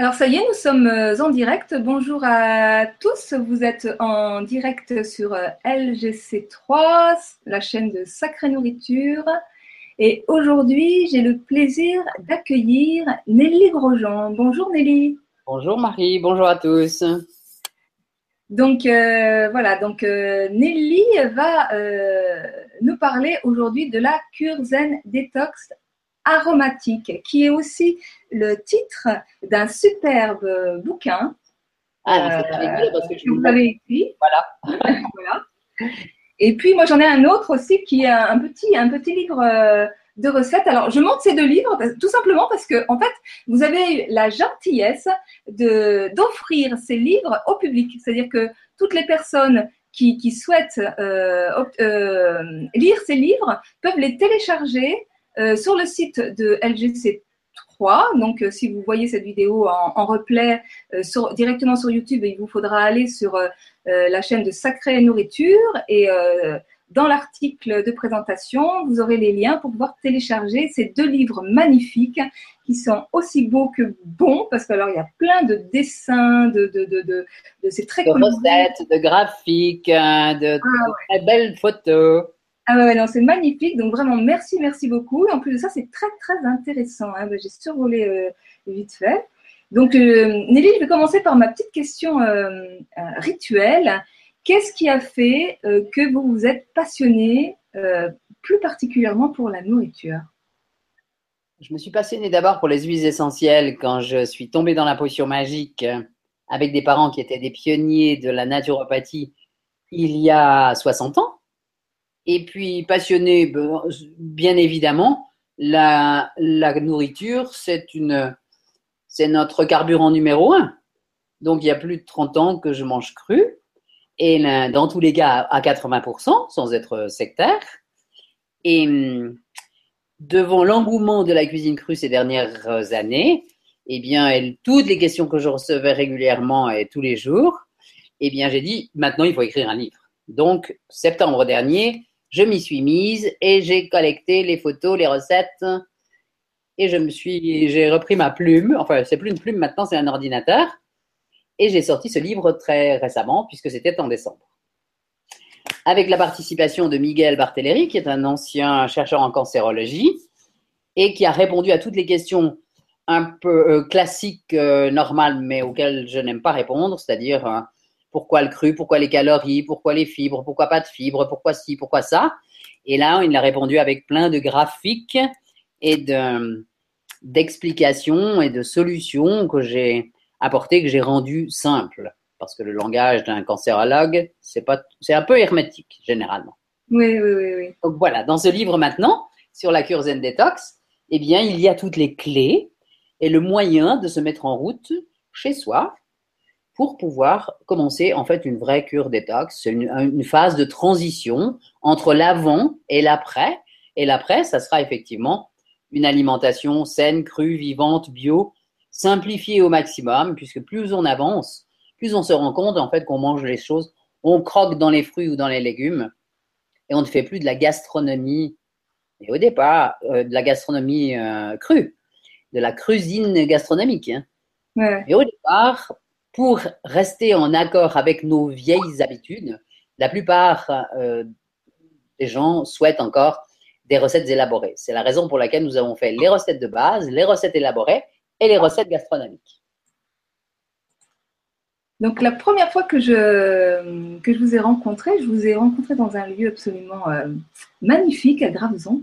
Alors ça y est, nous sommes euh, en direct. Bonjour à tous. Vous êtes en direct sur euh, LGC3, la chaîne de Sacrée Nourriture. Et aujourd'hui, j'ai le plaisir d'accueillir Nelly Grosjean. Bonjour Nelly. Bonjour Marie, bonjour à tous. Donc euh, voilà, donc Nelly va nous parler aujourd'hui de la cure zen détox aromatique, qui est aussi le titre d'un superbe bouquin. Ah, euh, parce que, vous l'avez écrit. Voilà. Et puis moi j'en ai un autre aussi qui est un petit, un petit livre euh, de recettes. Alors je montre ces deux livres tout simplement parce que en fait vous avez la gentillesse de d'offrir ces livres au public, c'est-à-dire que toutes les personnes qui, qui souhaitent euh, lire ces livres peuvent les télécharger euh, sur le site de LGC3, donc euh, si vous voyez cette vidéo en, replay euh, sur, directement sur YouTube, il vous faudra aller sur la chaîne de Sacrée Nourriture et dans l'article de présentation, vous aurez les liens pour pouvoir télécharger ces deux livres magnifiques qui sont aussi beaux que bons parce que alors il y a plein de dessins, de, de, de, de, c'est très de recettes, de graphiques, hein, de, ah très belles photos. Ah non, c'est magnifique. Donc vraiment, merci, merci beaucoup. En plus de ça, c'est très, très intéressant. Hein. J'ai survolé euh, vite fait. Donc, euh, Nelly, je vais commencer par ma petite question euh, rituelle. Qu'est-ce qui a fait que vous vous êtes passionné plus particulièrement pour la nourriture? Je me suis passionnée d'abord pour les huiles essentielles quand je suis tombée dans la potion magique avec des parents qui étaient des pionniers de la naturopathie il y a 60 ans. Et puis, passionné, ben, bien évidemment, la, nourriture, c'est notre carburant numéro un. Donc, il y a plus de 30 ans que je mange cru. Et dans tous les cas, à 80%, sans être sectaire. Et devant l'engouement de la cuisine crue ces dernières années, eh bien, toutes les questions que je recevais régulièrement et tous les jours, eh bien, j'ai dit, maintenant, il faut écrire un livre. Donc, septembre dernier, je m'y suis mise et j'ai collecté les photos, les recettes. Et je me suis, j'ai repris ma plume. Enfin, c'est plus une plume maintenant, c'est un ordinateur. Et j'ai sorti ce livre très récemment, puisque c'était en décembre. Avec la participation de Miguel Bartelleri, qui est un ancien chercheur en cancérologie, et qui a répondu à toutes les questions un peu euh, classiques, euh, normales, mais auxquelles je n'aime pas répondre, c'est-à-dire euh, pourquoi le cru, pourquoi les calories, pourquoi les fibres, pourquoi pas de fibres, pourquoi ci, pourquoi ça? Et là, il a répondu avec plein de graphiques et de, d'explications et de solutions que j'ai apportées, que j'ai rendues simples. Parce que le langage d'un cancérologue, c'est pas, c'est un peu hermétique, généralement. Oui, oui, oui, oui. Donc voilà, dans ce livre maintenant, sur la cure Zen Detox, eh bien, il y a toutes les clés et le moyen de se mettre en route chez soi pour pouvoir commencer en fait une vraie cure détox. C'est une, phase de transition entre l'avant et l'après. Et l'après, ça sera effectivement une alimentation saine, crue, vivante, bio, simplifiée au maximum, puisque plus on avance, plus on se rend compte en fait qu'on mange les choses, on croque dans les fruits ou dans les légumes, et on ne fait plus de la gastronomie, et au départ, euh, de la gastronomie euh, crue, de la cuisine gastronomique. Hein. Et au départ, pour rester en accord avec nos vieilles habitudes, la plupart euh, des gens souhaitent encore des recettes élaborées. C'est la raison pour laquelle nous avons fait les recettes de base, les recettes élaborées et les recettes gastronomiques. Donc la première fois que je, que je vous ai rencontré, je vous ai rencontré dans un lieu absolument euh, magnifique à Graveson,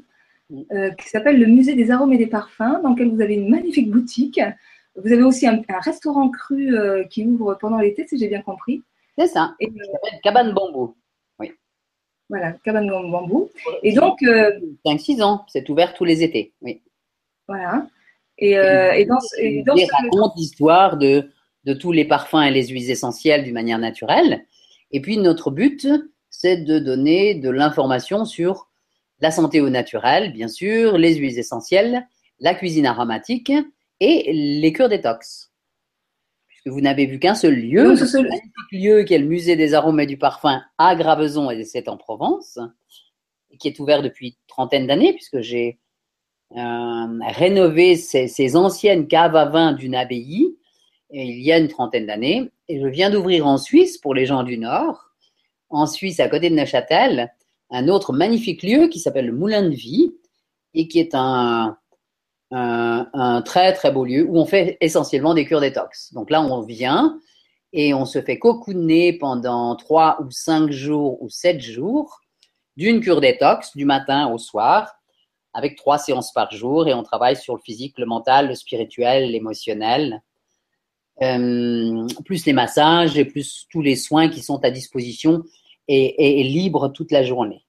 euh, qui s'appelle le Musée des arômes et des parfums, dans lequel vous avez une magnifique boutique vous avez aussi un, restaurant cru euh, qui ouvre pendant l'été, si j'ai bien compris. C'est ça. Et, euh, Cabane Bambou. Oui. Voilà, Cabane Bambou. Et donc. 5-6 euh, ans, c'est ouvert tous les étés. Oui. Voilà. Et, et, dans, et dans raconte l'histoire de, de tous les parfums et les huiles essentielles d'une manière naturelle. Et puis, notre but, c'est de donner de l'information sur la santé au naturel, bien sûr, les huiles essentielles, la cuisine aromatique et les cures détox. Puisque vous n'avez vu qu'un seul lieu, un seul lieu qui est le musée des arômes et du parfum à Graveson et c'est en Provence, qui est ouvert depuis une trentaine d'années, puisque j'ai euh, rénové ces, anciennes caves à vin d'une abbaye il y a une trentaine d'années. Et je viens d'ouvrir en Suisse, pour les gens du Nord, en Suisse, à côté de Neuchâtel, un autre magnifique lieu qui s'appelle le Moulin de Vie et qui est un, un, très très beau lieu où on fait essentiellement des cures détox. Donc là, on vient et on se fait cocooner pendant trois ou cinq jours ou sept jours d'une cure détox du matin au soir avec trois séances par jour et on travaille sur le physique, le mental, le spirituel, l'émotionnel, euh, plus les massages et plus tous les soins qui sont à disposition et, et, libres toute la journée.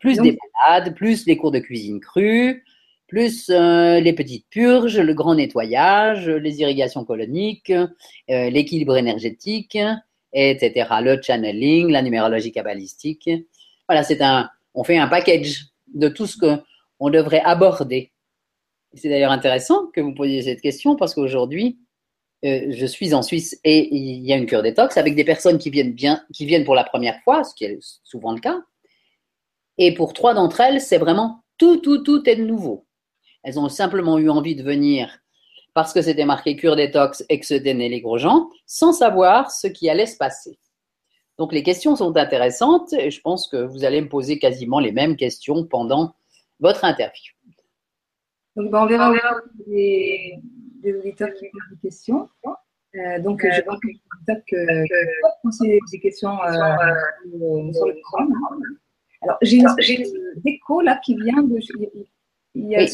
Plus des balades, plus les cours de cuisine crue, plus euh, les petites purges, le grand nettoyage, les irrigations coloniques, euh, l'équilibre énergétique, etc. Le channeling, la numérologie kabbalistique. Voilà, c'est un, on fait un package de tout ce que on devrait aborder. C'est d'ailleurs intéressant que vous posiez cette question parce qu'aujourd'hui, euh, je suis en Suisse et il y a une cure détox avec des personnes qui viennent bien, qui viennent pour la première fois, ce qui est souvent le cas. Et pour trois d'entre elles, c'est vraiment tout, tout, tout est nouveau. Elles ont simplement eu envie de venir parce que c'était marqué cure détox et que c'était les gros gens, sans savoir ce qui allait se passer. Donc les questions sont intéressantes et je pense que vous allez me poser quasiment les mêmes questions pendant votre interview. Donc, ben, on verra, des, des, auditeurs qui ont des questions. Euh, donc, je vois que les auditeurs que poser des questions euh, euh, sur le programme. Alors, j'ai une déco là qui vient de. Il y a oui,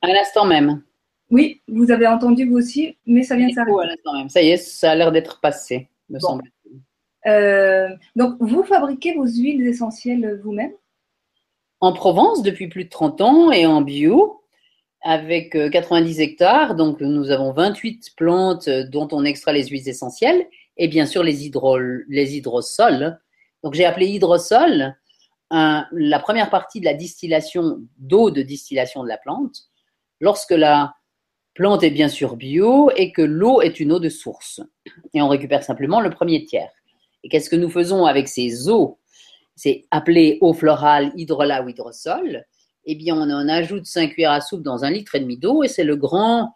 à l'instant même. Oui, vous avez entendu vous aussi, mais ça vient de s'arrêter. à l'instant même. Ça y est, ça a l'air d'être passé, me semble. Euh, donc, vous fabriquez vos huiles essentielles vous-même? En Provence depuis plus de 30 ans et en bio avec 90 euh, hectares. Donc, nous avons 28 plantes euh, dont on extrait les huiles essentielles et bien sûr les, les hydrosols. Donc, j'ai appelé la première partie de la distillation d'eau de distillation de la plante lorsque la plante est bien sûr bio et que l'eau est une eau de source. Et on récupère simplement le premier tiers. Et qu'est-ce que nous faisons avec ces eaux? C'est appelé eau florale, hydrolat ou hydrosol, eh bien, on en ajoute 5 cuillères à soupe dans un litre et demi d'eau et c'est le grand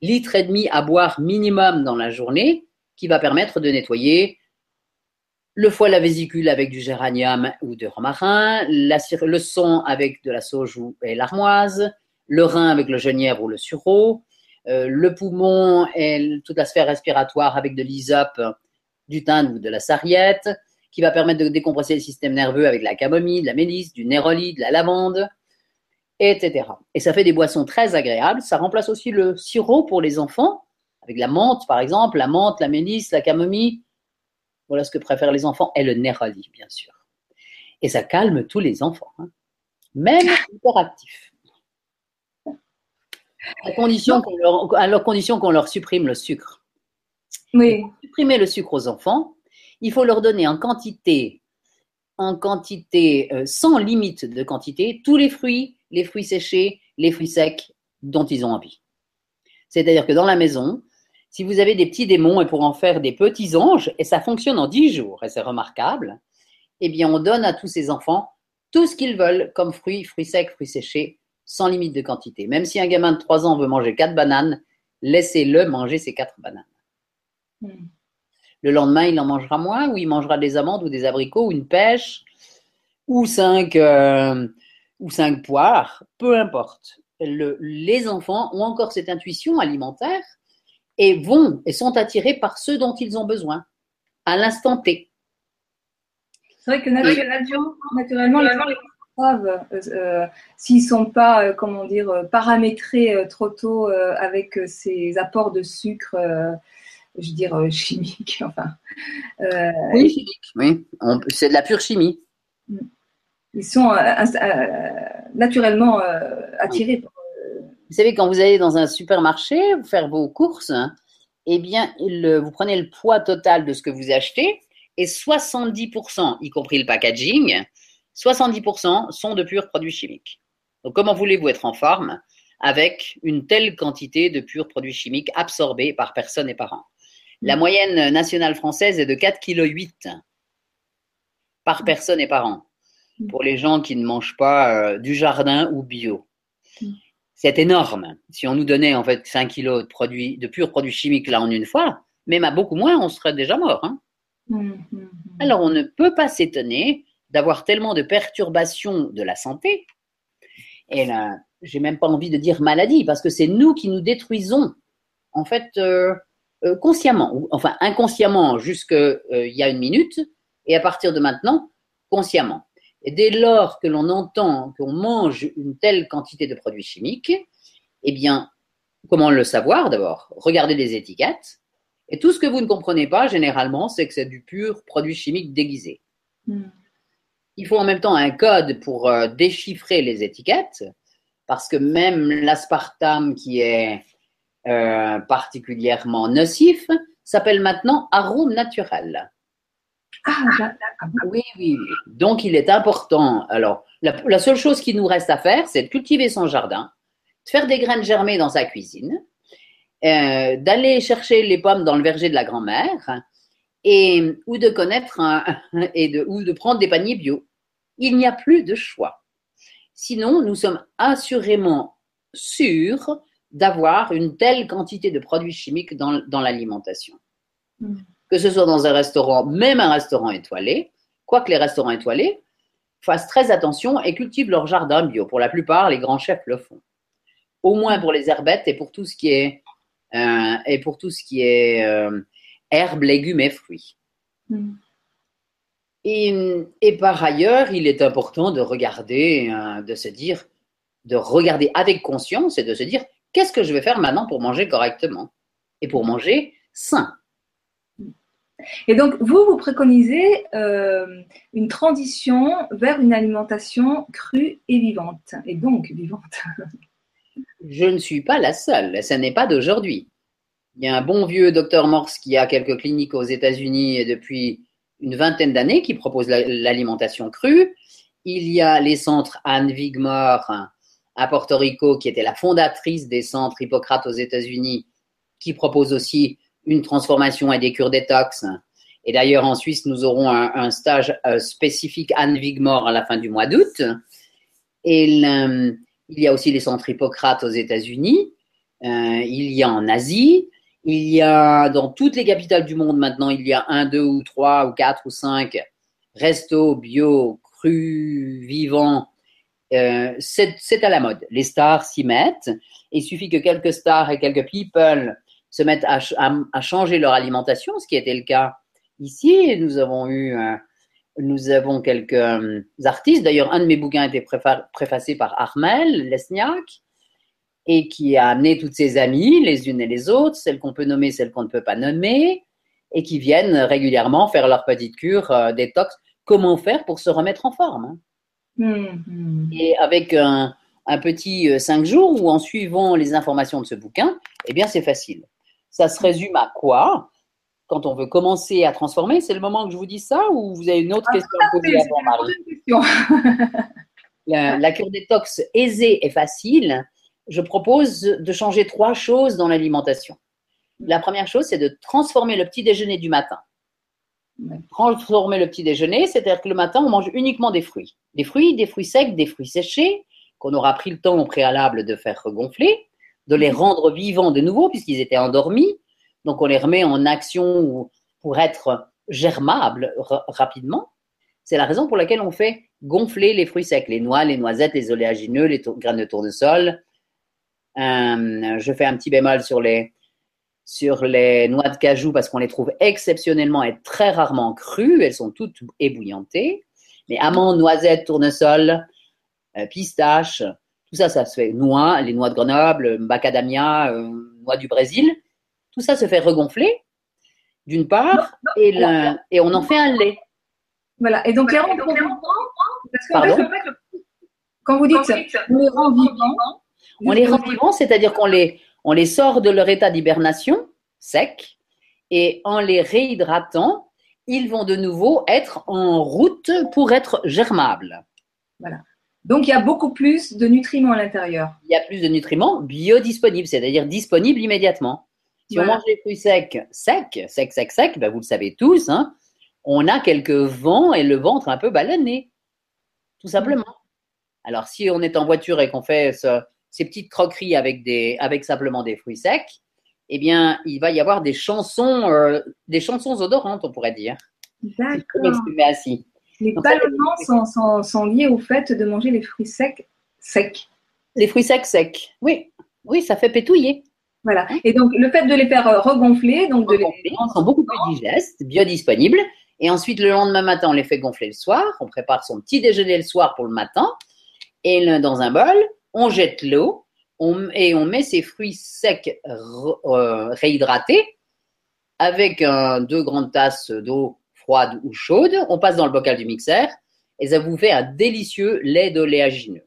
litre et demi à boire minimum dans la journée qui va permettre de nettoyer le foie, la vésicule avec du géranium ou de romarin, le son avec de la sauge et l'armoise, le rein avec le genièvre ou le sureau, euh, le poumon et toute la sphère respiratoire avec de l'hysope, du thym ou de la sarriette, qui va permettre de décompresser le système nerveux avec de la camomille, de la mélisse, du néroli, de la lavande, etc. Et ça fait des boissons très agréables. Ça remplace aussi le sirop pour les enfants, avec la menthe par exemple, la menthe, la mélisse, la camomille. Voilà ce que préfèrent les enfants, et le néroli, bien sûr. Et ça calme tous les enfants, hein. même hyperactifs. À condition qu'on leur, à leur condition qu'on leur supprime le sucre. Oui. Supprimer le sucre aux enfants, il faut leur donner en quantité, en quantité euh, sans limite de quantité, tous les fruits, les fruits séchés, les fruits secs dont ils ont envie. C'est-à-dire que dans la maison, si vous avez des petits démons et pour en faire des petits anges, et ça fonctionne en dix jours, et c'est remarquable, eh bien, on donne à tous ces enfants tout ce qu'ils veulent comme fruits, fruits secs, fruits séchés, sans limite de quantité. Même si un gamin de 3 ans veut manger quatre bananes, laissez-le manger ces quatre bananes. Hmm. Le lendemain, il en mangera moins, ou il mangera des amandes ou des abricots, ou une pêche, ou cinq, euh, ou cinq poires, peu importe. les enfants ont encore cette intuition alimentaire et vont et sont attirés par ceux dont ils ont besoin à l'instant T. C'est vrai que naturellement, les euh, euh, s'ils ne sont pas, comment dire, paramétrés trop tôt avec ces apports de sucre je veux dire, euh, chimique. Enfin, euh, oui, chimique, oui. C'est de la pure chimie. Ils sont euh, naturellement attirés. Vous savez, quand vous allez dans un supermarché faire vos courses, eh bien, vous prenez le poids total de ce que vous achetez et 70%, y compris le packaging, 70% sont de purs produits chimiques. Donc, comment voulez-vous être en forme avec une telle quantité de purs produits chimiques absorbés par personne et par an? La moyenne nationale française est de 4,8 kg par personne et par an. Pour les gens qui ne mangent pas euh, du jardin ou bio. C'est énorme. Si on nous donnait en fait 5 kilos de produits, de purs produits chimiques là en une fois, même à beaucoup moins, on serait déjà mort. Hein. Mmh, mmh, mmh. Alors on ne peut pas s'étonner d'avoir tellement de perturbations de la santé. Et là, j'ai même pas envie de dire maladie, parce que c'est nous qui nous détruisons, en fait, euh, euh, consciemment, ou enfin inconsciemment jusqu'il euh, y a une minute, et à partir de maintenant, consciemment. Et dès lors que l'on entend qu'on mange une telle quantité de produits chimiques, eh bien, comment le savoir d'abord? Regardez les étiquettes. Et tout ce que vous ne comprenez pas, généralement, c'est que c'est du pur produit chimique déguisé. Hmm. Il faut en même temps un code pour euh, déchiffrer les étiquettes, parce que même l'aspartame qui est euh, particulièrement nocif s'appelle maintenant arôme naturel. Ah, oui, oui. Donc, il est important. Alors, la, seule chose qui nous reste à faire, c'est de cultiver son jardin, de faire des graines germées dans sa cuisine, euh, d'aller chercher les pommes dans le verger de la grand-mère, et ou de connaître et de, ou de prendre des paniers bio. Il n'y a plus de choix. Sinon, nous sommes assurément sûrs d'avoir une telle quantité de produits chimiques dans, dans l'alimentation. Hmm que ce soit dans un restaurant, même un restaurant étoilé, quoique les restaurants étoilés fassent très attention et cultivent leur jardin bio. Pour la plupart, les grands chefs le font. Au moins pour les herbettes et pour tout ce qui est, euh, et pour tout ce qui est euh, herbes, légumes et fruits. Hmm. Et, par ailleurs, il est important de regarder, euh, de se dire, de regarder avec conscience et de se dire qu'est-ce que je vais faire maintenant pour manger correctement et pour manger sain? Et donc, vous, vous préconisez euh, une transition vers une alimentation crue et vivante, et donc vivante. Je ne suis pas la seule, ce n'est pas d'aujourd'hui. Il y a un bon vieux docteur Morse qui a quelques cliniques aux États-Unis depuis une vingtaine d'années qui propose l'alimentation crue. Il y a les centres Anne Wigmore à Porto Rico, qui était la fondatrice des centres Hippocrate aux États-Unis, qui propose aussi une transformation et des cures détox. Et d'ailleurs, en Suisse, nous aurons un, stage euh, spécifique Anne Wigmore à la fin du mois d'août. Et il y a aussi les centres Hippocrates aux États-Unis. Euh, il y a en Asie. Il y a dans toutes les capitales du monde maintenant, il y a un, deux ou trois ou quatre ou cinq restos bio, crus, vivants. Euh, c'est à la mode. Les stars s'y mettent. Il suffit que quelques stars et quelques people se mettent à, changer leur alimentation, ce qui était le cas ici. Nous avons eu, euh, nous avons quelques euh, artistes. D'ailleurs, un de mes bouquins a été préfacé par Armel Lesniak et qui a amené toutes ses amies, les unes et les autres, celles qu'on peut nommer, celles qu'on ne peut pas nommer, et qui viennent régulièrement faire leur petite cure euh, détox. Comment faire pour se remettre en forme hein? mmh. Et avec un, un petit cinq jours ou en suivant les informations de ce bouquin, eh bien, c'est facile. Ça se résume à quoi? Quand on veut commencer à transformer C'est le moment que je vous dis ça ou vous avez une autre ah, question à poser avant, Marie? La, la cure détox aisée et facile, je propose de changer trois choses dans l'alimentation. La première chose, c'est de transformer le petit déjeuner du matin. Transformer le petit déjeuner, c'est-à-dire que le matin, on mange uniquement des fruits. Des fruits, des fruits secs, des fruits séchés, qu'on aura pris le temps au préalable de faire regonfler de les rendre vivants de nouveau puisqu'ils étaient endormis. Donc on les remet en action pour être germables rapidement. C'est la raison pour laquelle on fait gonfler les fruits secs, les noix, les noisettes, les oléagineux, les graines de tournesol. Euh, je fais un petit bémol sur les, sur les noix de cajou parce qu'on les trouve exceptionnellement et très rarement crues. Elles sont toutes ébouillantées. Mais amandes, noisettes, tournesol, euh, pistaches, tout ça, ça se fait. Noix, les noix de Grenoble, macadamia, euh, noix du Brésil. Tout ça se fait regonfler, d'une part, et, et, on en fait un lait. Voilà. Et donc, les rend Pardon quand vous dites on les rend vivants, on les rend vivants, c'est-à-dire qu'on les, on les sort de leur état d'hibernation sec, et en les réhydratant, ils vont de nouveau être en route pour être germables. Voilà. Donc, il y a beaucoup plus de nutriments à l'intérieur. Il y a plus de nutriments biodisponibles, c'est-à-dire disponibles immédiatement. Si on mange des fruits secs, secs, secs, secs, secs, ben vous le savez tous, hein, on a quelques vents et le ventre un peu ballonné, tout simplement. Alors, si on est en voiture et qu'on fait ce, ces petites croqueries avec, des, avec simplement des fruits secs, eh bien, il va y avoir des chansons, euh, des chansons odorantes, on pourrait dire. D'accord. ainsi. Les ballonnements sont, sont, sont, liés au fait de manger les fruits secs secs. Les fruits secs secs, oui. Oui, ça fait pétouiller. Voilà. Et donc, le fait de les faire euh, regonfler, donc de les... sont beaucoup plus digestes, biodisponibles. Et ensuite, le lendemain matin, on les fait gonfler le soir. On prépare son petit déjeuner le soir pour le matin. Et dans un bol, on jette l'eau et on met ces fruits secs euh, réhydratés avec un, deux grandes tasses d'eau froide ou chaude. On passe dans le bocal du mixeur et ça vous fait un délicieux lait d'oléagineux.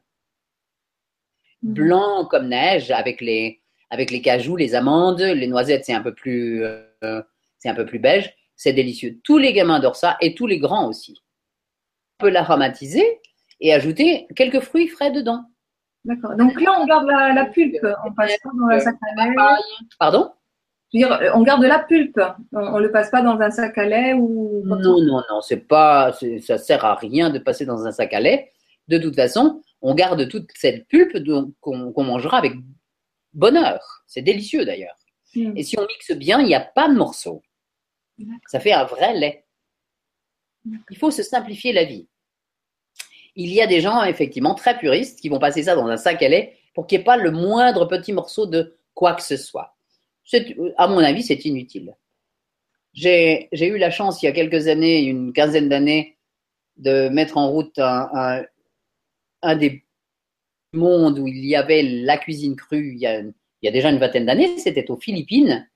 Mmh. Blanc comme neige avec les, avec les cajous, les amandes, les noisettes, c'est un peu plus, euh, c'est un peu plus beige. C'est délicieux. Tous les gamins adorent ça et tous les grands aussi. On peut l'aromatiser et ajouter quelques fruits frais dedans. D'accord. Donc là, on garde la, pulpe. On passe pas dans lait. Pardon? Je veux dire, on garde la pulpe. On, ne le passe pas dans un sac à lait ou. Non, non, non. C'est pas. Ça sert à rien de passer dans un sac à lait. De toute façon, on garde toute cette pulpe qu'on mangera avec bonheur. C'est délicieux d'ailleurs. Hmm. Et si on mixe bien, il n'y a pas de morceaux. Ça fait un vrai lait. Il faut se simplifier la vie il y a des gens, effectivement, très puristes qui vont passer ça dans un sac à lait pour qu'il n'y ait pas le moindre petit morceau de quoi que ce soit. À mon avis, c'est inutile. J'ai eu la chance, il y a quelques années, une quinzaine d'années, de mettre en route un, des mondes où il y avait la cuisine crue il y a, déjà une vingtaine d'années. C'était aux Philippines.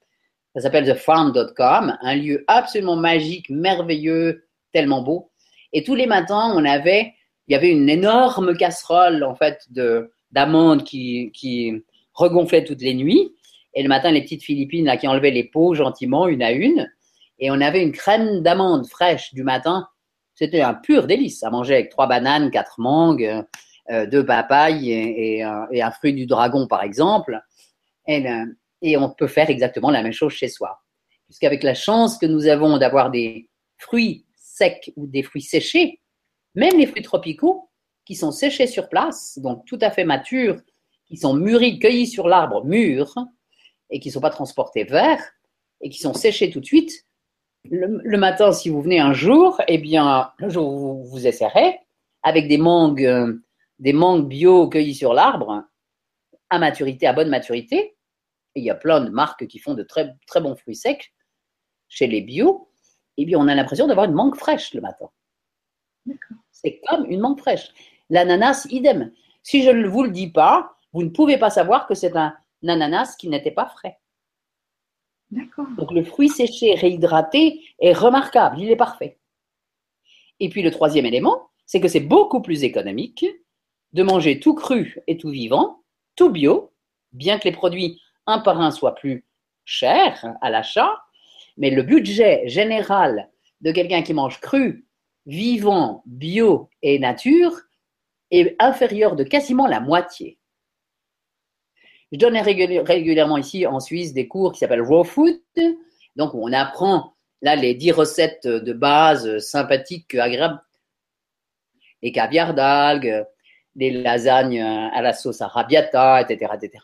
Ça s'appelle thefarm.com, un lieu absolument magique, merveilleux, tellement beau. Et tous les matins, on avait il y avait une énorme casserole en fait de d'amandes qui, qui regonflait toutes les nuits. Et le matin, les petites Philippines là, qui enlevaient les peaux gentiment, une à une. Et on avait une crème d'amandes fraîche du matin. C'était un pur délice à manger avec trois bananes, quatre mangues, euh, deux papayes et, un fruit du dragon, par exemple. Et, et on peut faire exactement la même chose chez soi. Puisqu'avec la chance que nous avons d'avoir des fruits secs ou des fruits séchés, même les fruits tropicaux qui sont séchés sur place, donc tout à fait matures, qui sont mûris, cueillis sur l'arbre mûr et qui ne sont pas transportés verts et qui sont séchés tout de suite. Le, matin, si vous venez un jour, eh bien, le jour où vous, vous essayerez, avec des mangues, des mangues bio cueillies sur l'arbre, à maturité, à bonne maturité, et il y a plein de marques qui font de très, très bons fruits secs chez les bio, eh bien, on a l'impression d'avoir une mangue fraîche le matin. C'est comme une mangue fraîche. L'ananas, idem. Si je ne vous le dis pas, vous ne pouvez pas savoir que c'est un ananas qui n'était pas frais. D'accord. Donc le fruit séché, réhydraté est remarquable, il est parfait. Et puis le troisième élément, c'est que c'est beaucoup plus économique de manger tout cru et tout vivant, tout bio, bien que les produits un par un soient plus chers à l'achat, mais le budget général de quelqu'un qui mange cru vivant, bio et nature est inférieur de quasiment la moitié. Je donne régulièrement ici en Suisse des cours qui s'appellent Raw Food. Donc, on apprend là les dix recettes de base sympathiques, agréables. Les caviar d'algues, les lasagnes à la sauce arabiata, etc., etc.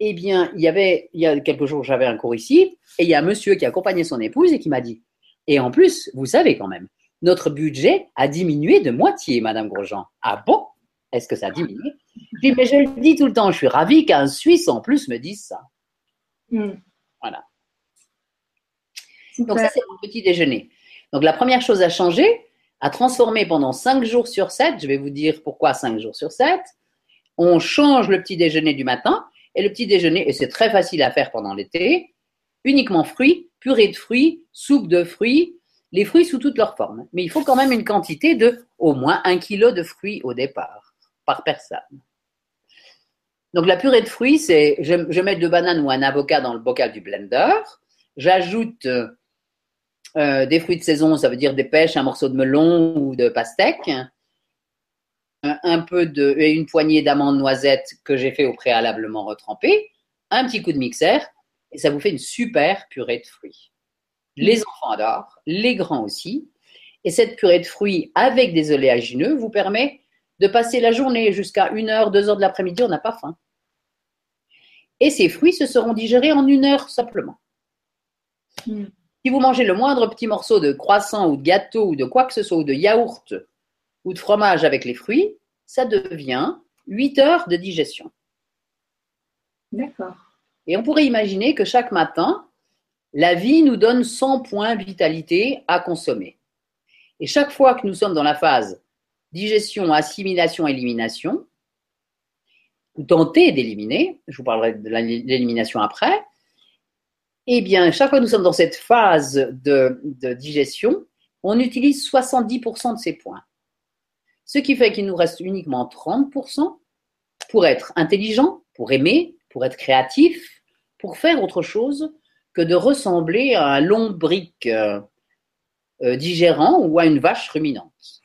Eh bien, il y avait, il y a quelques jours, j'avais un cours ici, et il y a un monsieur qui accompagnait son épouse et qui m'a dit, et en plus, vous savez quand même, notre budget a diminué de moitié, Madame Grosjean. Ah bon? Est-ce que ça a diminué Je dis, mais je le dis tout le temps, je suis ravi qu'un Suisse en plus me dise ça. Hmm. Voilà. Donc ça, c'est mon petit déjeuner. Donc la première chose à changer, à transformer pendant 5 jours sur 7, je vais vous dire pourquoi 5 jours sur 7, on change le petit déjeuner du matin, et le petit déjeuner, et c'est très facile à faire pendant l'été, uniquement fruits, purée de fruits, soupe de fruits, les fruits sous toutes leurs formes. Mais il faut quand même une quantité de au moins un kilo de fruits au départ, par personne. Donc la purée de fruits, c'est je, mets deux bananes ou un avocat dans le bocal du blender. J'ajoute euh, des fruits de saison, ça veut dire des pêches, un morceau de melon ou de pastèque, un, peu de et une poignée d'amandes noisettes que j'ai fait au préalablement retremper, un petit coup de mixeur et ça vous fait une super purée de fruits. Les enfants adorent, les grands aussi. Et cette purée de fruits avec des oléagineux vous permet de passer la journée jusqu'à 1h, 2h de l'après-midi, on n'a pas faim. Et ces fruits se seront digérés en une heure simplement. Hmm. Si vous mangez le moindre petit morceau de croissant ou de gâteau ou de quoi que ce soit, ou de yaourt ou de fromage avec les fruits, ça devient 8 heures de digestion. D'accord. Et on pourrait imaginer que chaque matin, la vie nous donne 100 points vitalité à consommer. Et chaque fois que nous sommes dans la phase digestion, assimilation, élimination, ou tenter d'éliminer, je vous parlerai de l'élimination après, eh bien, chaque fois que nous sommes dans cette phase de, digestion, on utilise 70% de ces points. Ce qui fait qu'il nous reste uniquement 30% pour être intelligent, pour aimer, pour être créatif, pour faire autre chose que de ressembler à un long brique euh, euh, digérant ou à une vache ruminante.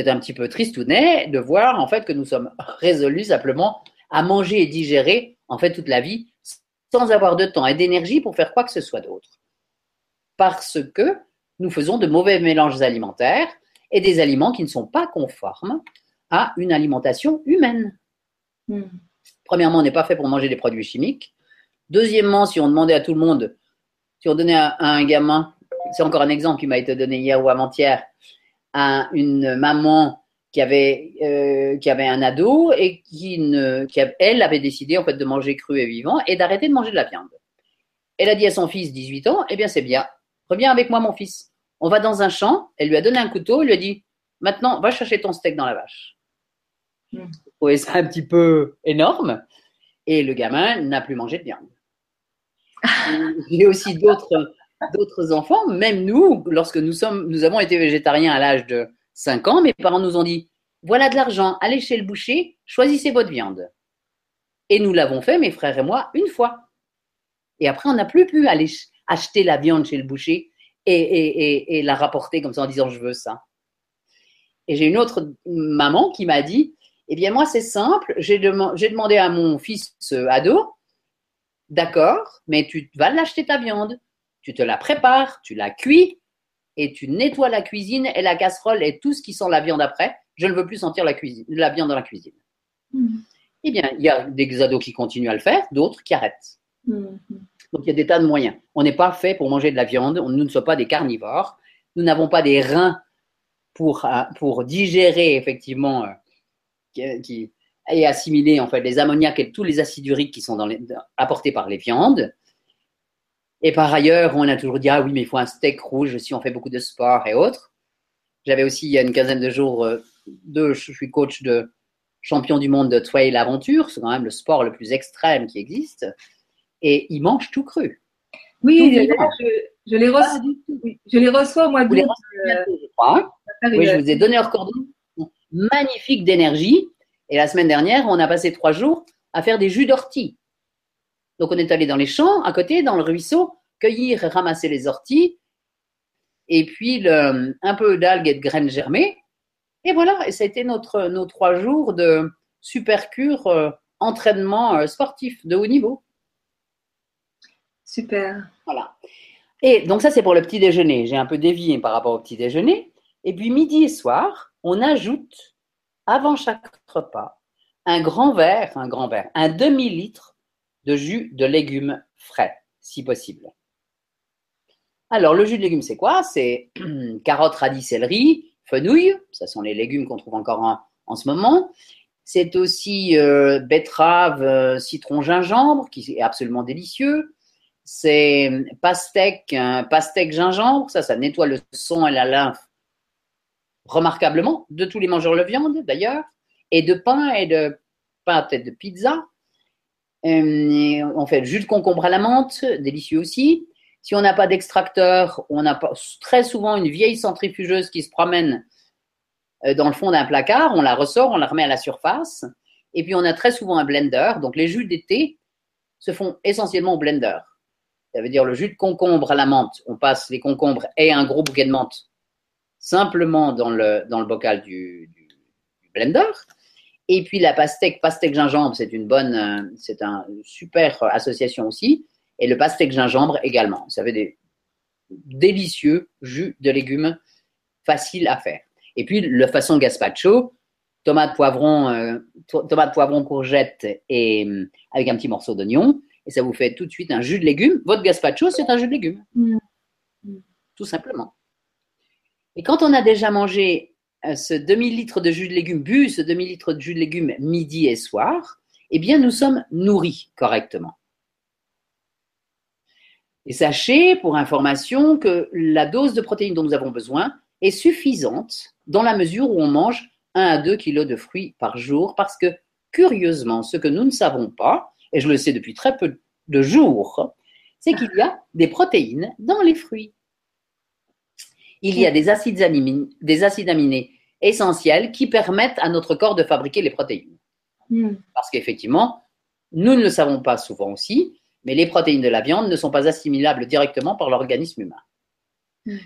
C'est un petit peu tristounet de voir en fait que nous sommes résolus simplement à manger et digérer en fait toute la vie sans avoir de temps et d'énergie pour faire quoi que ce soit d'autre. Parce que nous faisons de mauvais mélanges alimentaires et des aliments qui ne sont pas conformes à une alimentation humaine. Hmm. Premièrement, on n'est pas fait pour manger des produits chimiques. Deuxièmement, si on demandait à tout le monde, si on donnait à, un gamin, c'est encore un exemple qui m'a été donné hier ou avant-hier, à une maman qui avait, euh, qui avait un ado et qui, ne, qui elle avait décidé en fait de manger cru et vivant et d'arrêter de manger de la viande. Elle a dit à son fils, 18 ans, eh bien c'est bien, reviens avec moi mon fils. On va dans un champ, elle lui a donné un couteau, elle lui a dit, maintenant va chercher ton steak dans la vache. Mm. trouvez ça un petit peu énorme. Et le gamin n'a plus mangé de viande. Il y a aussi d'autres, d'autres enfants, même nous, lorsque nous, sommes, nous avons été végétariens à l'âge de 5 ans, mes parents nous ont dit voilà de l'argent, allez chez le boucher, choisissez votre viande. Et nous l'avons fait, mes frères et moi, une fois. Et après, on n'a plus pu aller acheter la viande chez le boucher et, la rapporter comme ça en disant je veux ça. Et j'ai une autre maman qui m'a dit eh bien, moi, c'est simple. J'ai demandé à mon fils ado, d'accord, mais tu vas l'acheter ta viande. Tu te la prépares, tu la cuis et tu nettoies la cuisine et la casserole et tout ce qui sent la viande après. Je ne veux plus sentir la, cuisine, la viande dans la cuisine. Hmm. Eh bien, il y a des ados qui continuent à le faire, d'autres qui arrêtent. Hmm. Donc, il y a des tas de moyens. On n'est pas fait pour manger de la viande. Nous ne sommes pas des carnivores. Nous n'avons pas des reins pour, euh, pour digérer effectivement euh, qui, et assimiler en fait les ammoniaques et tous les acides uriques qui sont dans les, apportés par les viandes. Et par ailleurs, on a toujours dit ah oui, mais il faut un steak rouge si on fait beaucoup de sport et autres. J'avais aussi il y a une quinzaine de jours, euh, deux, je suis coach de champion du monde de trail aventure, c'est quand même le sport le plus extrême qui existe. Et ils mangent tout cru. Oui, je, je, les reçois, je les reçois au mois d'août. Euh, oui, je vous ai donné leur coordonnées magnifique d'énergie. Et la semaine dernière, on a passé trois jours à faire des jus d'ortie. Donc, on est allé dans les champs, à côté, dans le ruisseau, cueillir et ramasser les orties, et puis un peu d'algues et de graines germées. Et voilà, et ça a été notre, nos trois jours de super cure euh, entraînement euh, sportif de haut niveau. Super. Voilà. Et donc, ça, c'est pour le petit déjeuner. J'ai un peu dévié par rapport au petit déjeuner. Et puis, midi et soir, on ajoute avant chaque repas un grand verre, un grand verre, un demi-litre de jus de légumes frais, si possible. Alors, le jus de légumes, c'est quoi? C'est carottes, radis, céleri, fenouil, ça sont les légumes qu'on trouve encore en, ce moment. C'est aussi euh, betterave, euh, citron, gingembre, qui est absolument délicieux. C'est pastèque, pastèque gingembre, ça, ça nettoie le sang et la lymphe remarquablement, de tous les mangeurs de viande d'ailleurs, et de pain et de pain peut-être de pizza. Euh, on fait jus de concombre à la menthe, délicieux aussi. Si on n'a pas d'extracteur, on a très souvent une vieille centrifugeuse qui se promène euh, dans le fond d'un placard, on la ressort, on la remet à la surface. Et puis on a très souvent un blender. Donc les jus d'été se font essentiellement au blender. Ça veut dire le jus de concombre à la menthe, on passe les concombres et un gros bouquet de menthe simplement dans le, dans le bocal du, blender. Et puis la pastèque, pastèque gingembre, c'est une bonne, euh, c'est un super association aussi. Et le pastèque gingembre également. Ça fait des délicieux jus de légumes faciles à faire. Et puis le façon gazpacho, tomate, poivron, euh, tomate, poivron, courgette et avec un petit morceau d'oignon. Et ça vous fait tout de suite un jus de légumes. Votre gazpacho, c'est un jus de légumes. Mm. Tout simplement. Et quand on a déjà mangé ce demi-litre de jus de légumes, bu ce demi-litre de jus de légumes midi et soir, eh bien, nous sommes nourris correctement. Et sachez, pour information, que la dose de protéines dont nous avons besoin est suffisante dans la mesure où on mange 1 à 2 kilos de fruits par jour, parce que, curieusement, ce que nous ne savons pas, et je le sais depuis très peu de jours, c'est qu'il y a des protéines dans les fruits. Il y a des acides, aminés, des acides aminés essentiels qui permettent à notre corps de fabriquer les protéines. Hmm. Parce qu'effectivement, nous ne le savons pas souvent aussi, mais les protéines de la viande ne sont pas assimilables directement par l'organisme humain. Hmm.